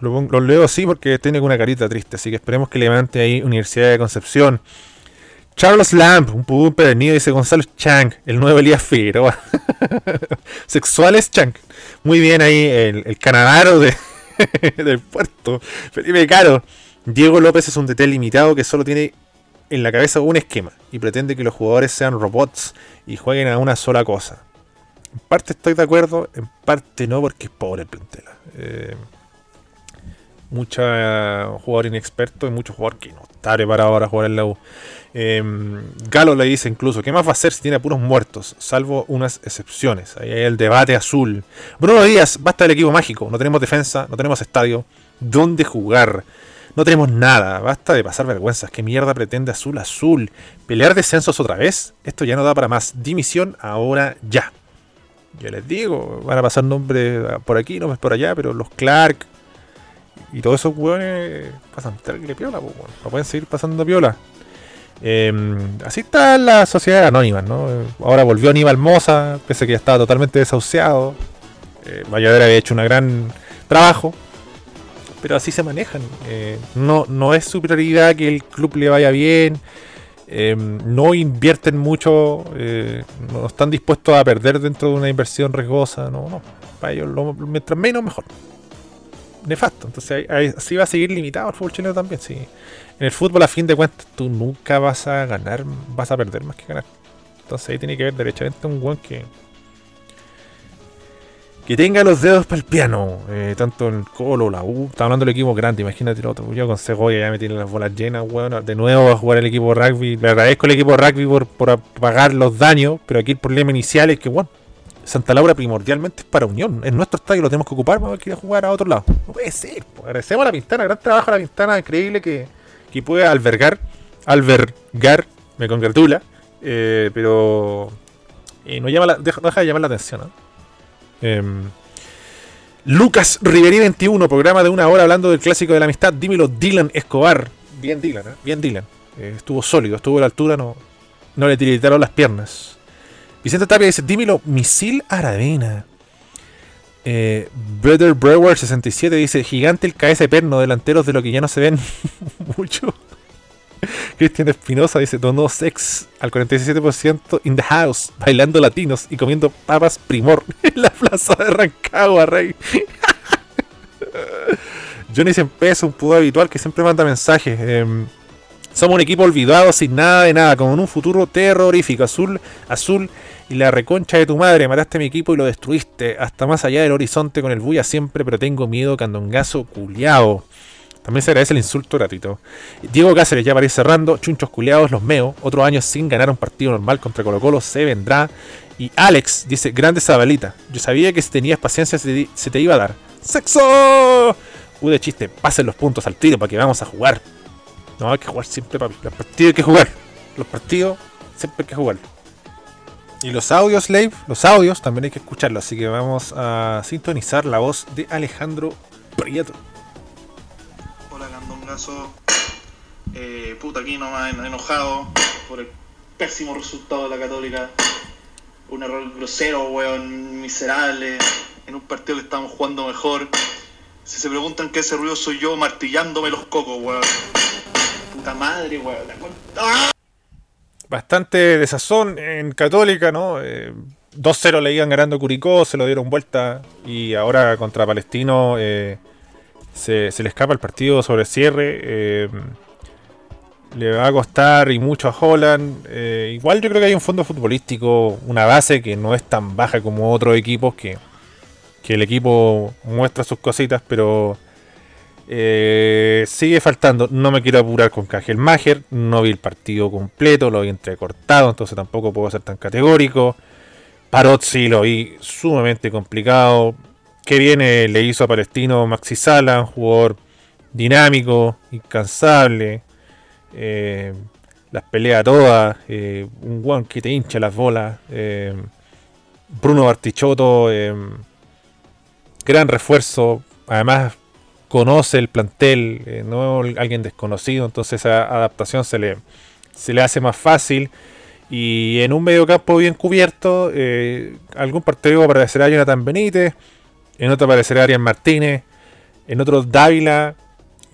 lo, leo así porque tiene una carita triste, así que esperemos que levante ahí Universidad de Concepción. Charles Lamp, un pudú perdido, dice Gonzalo Chang, el nuevo Elías Figueroa. (laughs) Sexuales Chang. Muy bien ahí el, el canadaro de, (laughs) del puerto. Felipe Caro. Diego López es un DT limitado que solo tiene en la cabeza un esquema y pretende que los jugadores sean robots y jueguen a una sola cosa. En parte estoy de acuerdo, en parte no, porque es pobre el plantel. Eh, mucho jugador inexperto y mucho jugador que no está preparado para jugar en la U. Eh, Galo le dice incluso, ¿qué más va a hacer si tiene puros muertos? Salvo unas excepciones. Ahí hay el debate azul. Bruno Díaz, basta del equipo mágico. No tenemos defensa, no tenemos estadio. ¿Dónde jugar? No tenemos nada, basta de pasar vergüenzas. ¿Qué mierda pretende Azul Azul? ¿Pelear descensos otra vez? Esto ya no da para más. Dimisión ahora ya. Yo les digo, van a pasar nombres por aquí, nombres por allá, pero los Clark y todos esos hueones pasan terrible piola, pues, no pueden seguir pasando piola. Eh, así está la sociedad anónima, ¿no? Ahora volvió Aníbal Moza, pese a que ya estaba totalmente desahuciado. Eh, Valladera había hecho un gran trabajo, pero así se manejan. Eh, no, no es su prioridad que el club le vaya bien. Eh, no invierten mucho, eh, no están dispuestos a perder dentro de una inversión riesgosa. No. Para ellos, lo, mientras menos, mejor. Nefasto. Entonces, así va a seguir limitado el fútbol chileno también. Sí. En el fútbol, a fin de cuentas, tú nunca vas a ganar, vas a perder más que ganar. Entonces, ahí tiene que ver derechamente un buen que que tenga los dedos para el piano. Eh, tanto el Colo, la U. Está hablando del equipo grande, imagínate el otro. Yo con Segoya ya me tiene las bolas llenas, weón. De nuevo va a jugar el equipo rugby. Le agradezco al equipo rugby por, por pagar los daños. Pero aquí el problema inicial es que, bueno, Santa Laura primordialmente es para Unión. Es nuestro estadio, lo tenemos que ocupar para ir a jugar a otro lado. No puede ser. Pues. Agradecemos a la Pintana, gran trabajo a la Pintana, increíble que, que puede albergar. Albergar, me congratula. Eh, pero eh, no, llama la, deja, no deja de llamar la atención, ¿no? Eh, Lucas Riveri 21, programa de una hora hablando del clásico de la amistad. Dímelo, Dylan Escobar. Bien Dylan, ¿eh? Bien Dylan. Eh, estuvo sólido, estuvo a la altura, no, no le tiritaron las piernas. Vicente Tapia dice, dímelo, Misil Aravena. Eh, Brother Brewer 67 dice, gigante el KS perno, delanteros de lo que ya no se ven (laughs) mucho. (laughs) Cristian Espinosa dice, donó sex al 47% in the house, bailando latinos y comiendo papas primor (laughs) en la plaza de Rancagua, rey. (laughs) Johnny Sempé es un pudo habitual que siempre manda mensajes. Eh, somos un equipo olvidado sin nada de nada, con un futuro terrorífico. Azul, azul y la reconcha de tu madre. Mataste a mi equipo y lo destruiste. Hasta más allá del horizonte con el bulla siempre, pero tengo miedo, candongazo culiao. También se agradece el insulto gratuito. Diego Cáceres ya para ir cerrando. Chunchos culeados, los meo. Otro año sin ganar un partido normal contra Colo Colo se vendrá. Y Alex dice, grande Zabalita. Yo sabía que si tenías paciencia se te, iba a dar. ¡Sexo! U de chiste, pasen los puntos al tiro para que vamos a jugar. No, hay que jugar siempre, papi. Los partidos hay que jugar. Los partidos siempre hay que jugar. Y los audios, Slave, los audios también hay que escucharlos. Así que vamos a sintonizar la voz de Alejandro Prieto. Eh, puta, aquí nomás en- enojado por el pésimo resultado de la Católica. Un error grosero, weón, miserable. En un partido que estábamos jugando mejor. Si se preguntan qué ese ruido soy yo martillándome los cocos, weón. Puta madre, weón. ¡Ah! Bastante desazón en Católica, ¿no? Eh, 2-0 le iban ganando Curicó, se lo dieron vuelta y ahora contra Palestino eh, se, se le escapa el partido sobre cierre. eh, le va a costar y mucho a Holland. eh, igual yo creo que hay un fondo futbolístico, una base que no es tan baja como otros equipos, que, que el equipo muestra sus cositas, pero eh, sigue faltando. No me quiero apurar con Mager. No vi el partido completo, lo vi entrecortado, entonces tampoco puedo ser tan categórico. Parot lo vi sumamente complicado. Que viene le hizo a Palestino Maxi Sala, un jugador dinámico, incansable. eh, las pelea todas. eh, un guan que te hincha las bolas. eh, Bruno Bartichotto, gran refuerzo. Además, conoce el plantel, no alguien desconocido, entonces esa adaptación se le, se le hace más fácil. Y en un mediocampo bien cubierto, algún partido aparecerá Jonathan Benítez, en otro aparecerá Arián Martínez, en otro Dávila,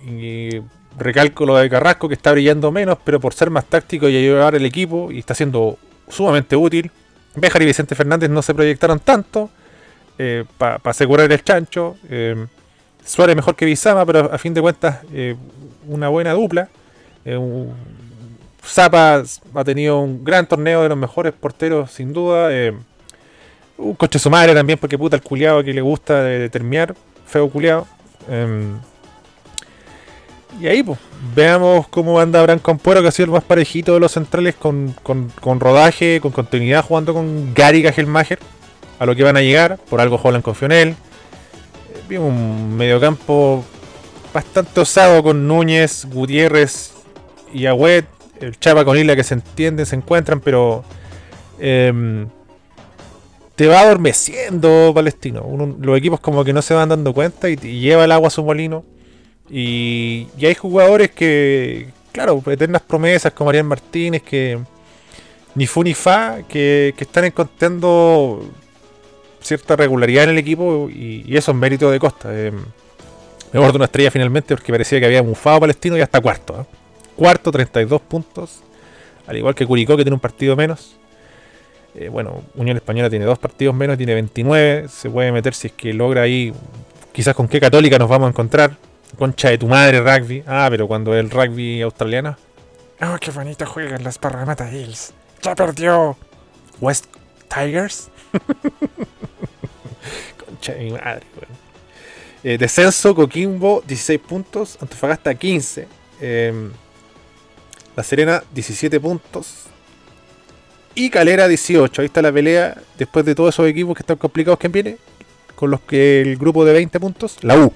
y recalco de Carrasco que está brillando menos, pero por ser más táctico y ayudar el equipo, y está siendo sumamente útil. Béjar y Vicente Fernández no se proyectaron tanto para asegurar el chancho. eh, Suárez mejor que Bizama, pero a fin de cuentas eh, una buena dupla. Eh, un- Zapa ha tenido un gran torneo de los mejores porteros, sin duda. Un coche su madre también, porque puta el culiado que le gusta de, terminar. Feo culiado. y ahí, pues, veamos cómo anda Branco Ampuero, que ha sido el más parejito de los centrales, con, con- con rodaje, con continuidad, jugando con Gary Gagelmacher. A lo que van a llegar, por algo Holland confió en él. Eh, Vimos un mediocampo bastante osado con Núñez, Gutiérrez y Agüet. El Chapa con Isla que se entienden, se encuentran, pero em, te va adormeciendo Palestino. Los equipos como que no se van dando cuenta y, y lleva el agua a su molino. Y, hay jugadores que, claro, eternas promesas como Ariel Martínez, que ni fu ni fa, que, están encontrando cierta regularidad en el equipo y, y eso es mérito de Costa. Eh, me guardo una estrella finalmente porque parecía que había mufado Palestino y hasta cuarto. ¿eh? Cuarto, 32 puntos. Al igual que Curicó, que tiene un partido menos. Eh, bueno, Unión Española tiene dos partidos menos, tiene 29. Se puede meter si es que logra ahí. Quizás con qué católica nos vamos a encontrar. Concha de tu madre, rugby. Ah, pero cuando es el rugby australiano. Oh, qué bonito juegan las Parramatta Hills. Ya perdió. West Tigers. (laughs) Concha de mi madre, weón. Eh, descenso, Coquimbo, 16 puntos. Antofagasta, 15. Eh, la Serena, 17 puntos. Y Calera, 18. Ahí está la pelea. Después de todos esos equipos que están complicados, ¿quién viene? Con los que el grupo de 20 puntos, la U.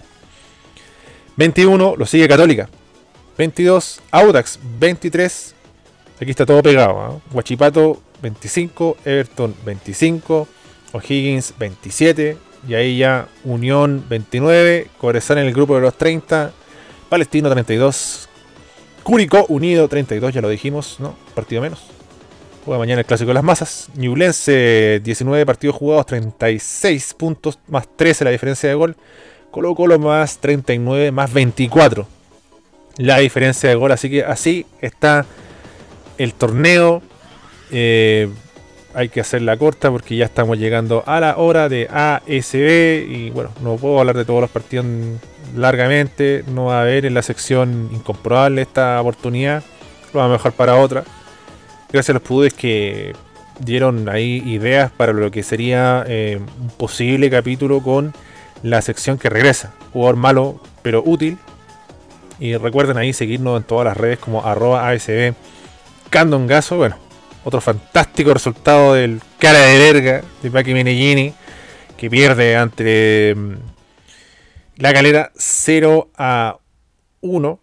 21, lo sigue Católica. 22, Audax, 23. Aquí está todo pegado. ¿ah? Huachipato 25, Everton 25, O'Higgins 27, y ahí ya Unión 29, Cobresal en el grupo de los 30, Palestino 32, Curicó Unido 32, ya lo dijimos, ¿no? Partido menos. Juega mañana el clásico de las masas. Ñublense 19 partidos jugados, 36 puntos, más 13 la diferencia de gol. Colo Colo más 39, más 24 la diferencia de gol. Así que así está el torneo. Eh, hay que hacerla corta porque ya estamos llegando a la hora de ASB. Y bueno, no puedo hablar de todos los partidos largamente. No va a haber en la sección incomprobable esta oportunidad. Lo vamos a dejar para otra. Gracias a los pudes que dieron ahí ideas para lo que sería eh, un posible capítulo con la sección que regresa. Jugador malo pero útil. Y recuerden ahí seguirnos en todas las redes como arroba ASB Candongazo. Bueno, otro fantástico resultado del cara de verga de Paki Menellini que pierde ante mm, la calera 0 a 1.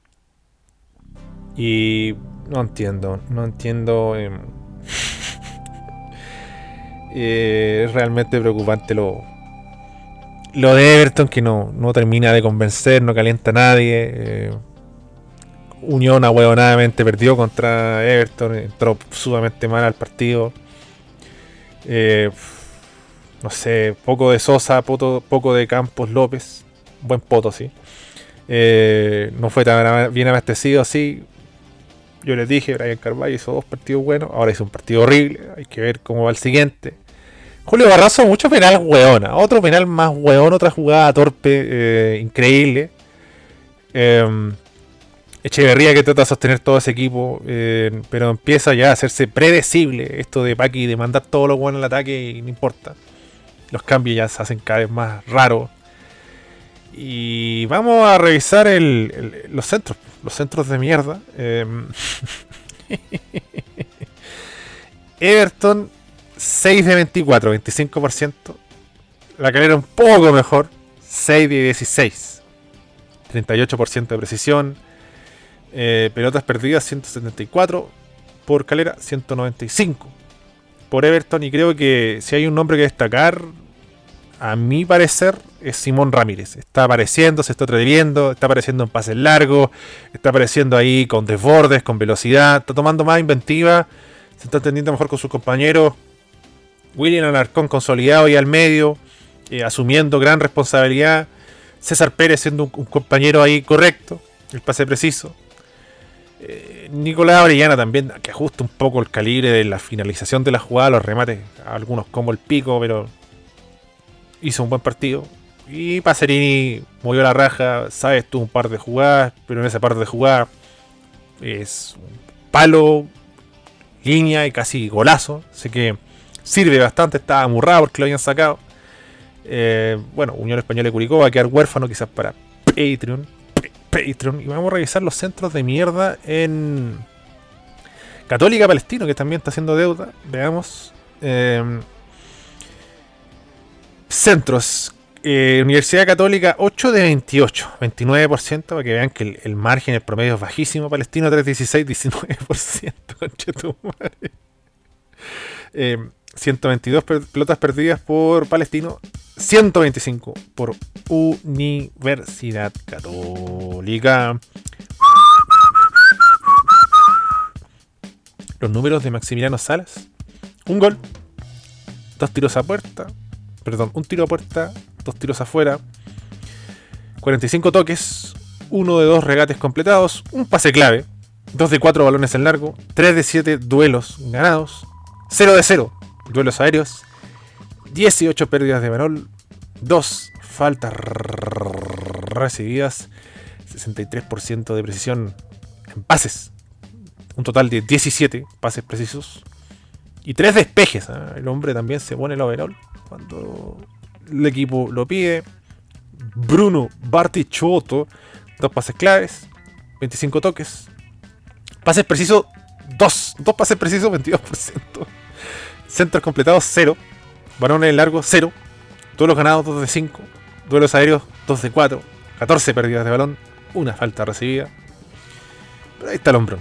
Y no entiendo, no entiendo. em, eh, es realmente preocupante lo, lo de Everton que no, no termina de convencer, no calienta a nadie. eh, Unión ahueonadamente perdió contra Everton, entró sumamente mal al partido. Eh, no sé, poco de Sosa, poco, de Campos López. Buen poto, sí. Eh, no fue tan bien abastecido así. Yo les dije, Brian Carvalho hizo dos partidos buenos, ahora hizo un partido horrible. Hay que ver cómo va el siguiente. Julio Barrazo, mucho penal hueona. Otro penal más hueón, otra jugada torpe, eh, increíble. Eh, Echeverría que trata de sostener todo ese equipo, eh, pero empieza ya a hacerse predecible esto de Paki de mandar todo lo bueno al ataque y no importa. Los cambios ya se hacen cada vez más raros. Y vamos a revisar el- el- los centros, los centros de mierda. Eh, (laughs) Everton 6 de 24, 25%. La calera un poco mejor, 6 de 16. 38% de precisión. Eh, pelotas perdidas 174. Por calera 195. Por Everton. Y creo que si hay un nombre que destacar, a mi parecer, es Simón Ramírez. Está apareciendo, se está atreviendo, está apareciendo en pases largos, está apareciendo ahí con desbordes, con velocidad, está tomando más inventiva, se está entendiendo mejor con sus compañeros. William Alarcón consolidado y al medio, eh, asumiendo gran responsabilidad. César Pérez siendo un, compañero ahí correcto, el pase preciso. Eh, Nicolás Orellana también, que ajusta un poco el calibre de la finalización de la jugada, los remates, algunos como el pico, pero hizo un buen partido. Y Pacerini movió la raja, sabes tú un par de jugadas, pero en ese par de jugadas es un palo, línea y casi golazo. Así que sirve bastante, estaba amurrado porque lo habían sacado. Eh, bueno, Unión Española de Curicó va a quedar huérfano quizás para Patreon. Pa- Patreon. Y vamos a revisar los centros de mierda en Católica Palestino, que también está haciendo deuda. Veamos. Eh, centros. Eh, Universidad Católica 8 de 28, 29%, para que vean que el, margen, el promedio es bajísimo. Palestino 316, 19%. (laughs) concha tu madre. Eh, 122 per- pelotas perdidas por Palestino, 125 por Universidad Católica. Los números de Maximiliano Salas: un gol, dos tiros a puerta, perdón, un tiro a puerta, dos tiros afuera, 45 toques, uno de dos regates completados, un pase clave, 2 de 4 balones en largo, 3 de 7 duelos ganados, 0 de 0 duelos aéreos, 18 pérdidas de balón, 2 faltas recibidas, 63% de precisión en pases, un total de 17 pases precisos y 3 despejes. ¿ah? El hombre también se pone el overall cuando el equipo lo pide. Bruno Bartichotto, dos pases claves, 25 toques, pases precisos, 2, dos pases precisos, 22%. Centros completados 0. Balones largos 0. Duelos ganados 2 de 5. Duelos aéreos 2 de 4. 14 pérdidas de balón. Una falta recibida. Pero ahí está el hombro.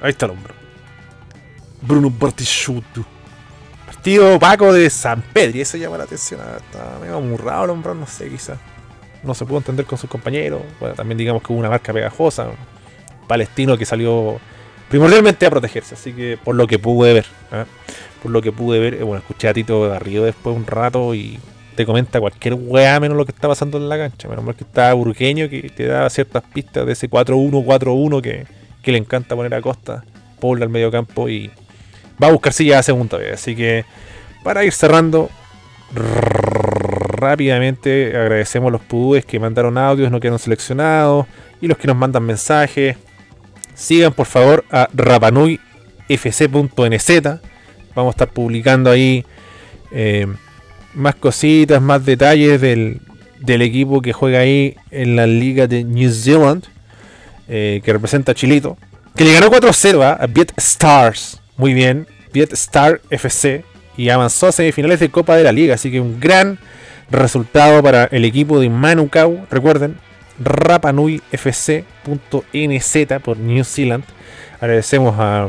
Ahí está el hombro. Bruno Bartichotto. Partido opaco de San Pedro. Y eso llama la atención. Ah, Está medio amurrado el hombro. No sé, quizás. No se pudo entender con sus compañeros. Bueno, también digamos que hubo una marca pegajosa. Palestino que salió primordialmente a protegerse. Así que por lo que pude ver. ¿ah? por lo que pude ver, eh, bueno, escuché a Tito Garrido después un rato y te comenta cualquier weá menos lo que está pasando en la cancha. Menos mal que está Burgueño que te da ciertas pistas de ese 4-1-4-1 que, que le encanta poner a Costa, Paul al medio campo y va a buscar silla a segunda vez. Así que para ir cerrando rápidamente, agradecemos a los pudúes que mandaron audios, no quedaron seleccionados y los que nos mandan mensajes. Sigan por favor a rapanuyfc.nz Vamos a estar publicando ahí eh, más cositas, más detalles del, del equipo que juega ahí en la liga de New Zealand. eh, que representa a Chilito, que le ganó 4-0 ¿ah? a Viet Stars. Muy bien, Viet Star FC. Y avanzó a semifinales de Copa de la Liga. Así que un gran resultado para el equipo de Manukau. Recuerden, rapanuifc.nz por New Zealand. Agradecemos a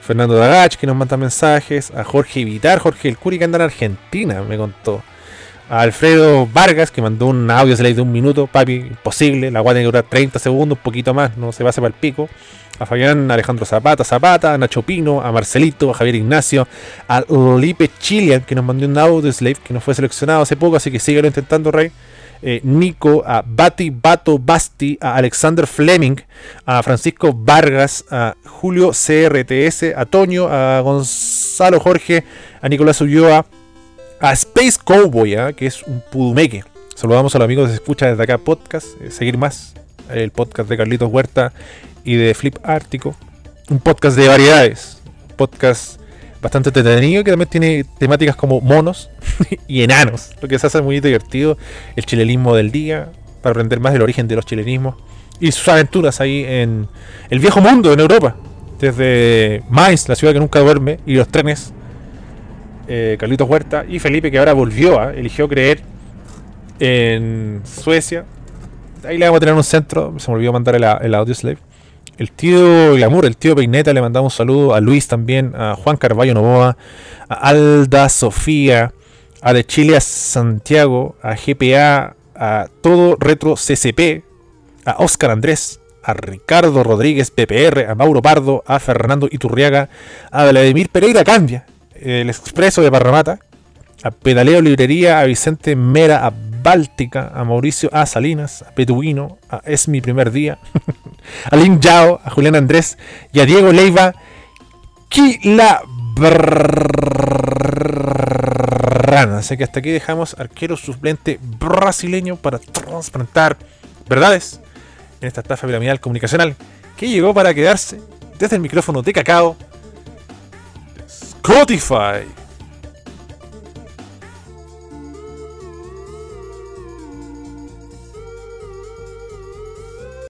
Fernando Dagach que nos manda mensajes, a Jorge Vitar, Jorge El Curi que anda en Argentina, me contó. A Alfredo Vargas que mandó un audio slide de un minuto, papi, imposible, la guardia tiene que durar 30 segundos, un poquito más, no se va a para el pico. A Fabián Alejandro Zapata, Zapata, a Nacho Pino, a Marcelito, a Javier Ignacio, a Lipe Chilian que nos mandó un audio slave que no fue seleccionado hace poco, así que síguelo intentando, Rey. Eh, Nico, a Bati Bato Basti, a Alexander Fleming, a Francisco Vargas, a Julio CRTS, a Toño, a Gonzalo Jorge, a Nicolás Ulloa, a Space Cowboy, ¿ah? que es un pudumeque. Saludamos a los amigos de Escucha desde acá podcast, eh, seguir más, el podcast de Carlitos Huerta y de Flip Ártico, un podcast de variedades, podcast bastante entretenido que también tiene temáticas como monos (laughs) y enanos, lo que se hace muy divertido, el chilenismo del día, para aprender más del origen de los chilenismos y sus aventuras ahí en el viejo mundo en Europa, desde Mainz, la ciudad que nunca duerme, y los trenes, eh, Carlitos Huerta y Felipe que ahora volvió, a, eligió creer en Suecia. Ahí le vamos a tener un centro, se me olvidó mandar el, el audio slave. El tío Glamour, el tío Peineta, le mandamos un saludo a Luis también, a Juan Carballo Novoa, a Alda Sofía, a De Chile a Santiago, a GPA, a todo Retro CCP, a Oscar Andrés, a Ricardo Rodríguez PPR, a Mauro Pardo, a Fernando Iturriaga, a Vladimir Pereira Cambia, el expreso de Parramata, a Pedaleo Librería, a Vicente Mera, a Báltica, a Mauricio A. Salinas, a Petuino, a Es mi primer día, (laughs) a Lin Yao, a Julián Andrés y a Diego Leiva Quila Brana. Así que hasta aquí dejamos arquero suplente brasileño para transplantar verdades en esta estafa piramidal comunicacional que llegó para quedarse desde el micrófono de cacao de Spotify.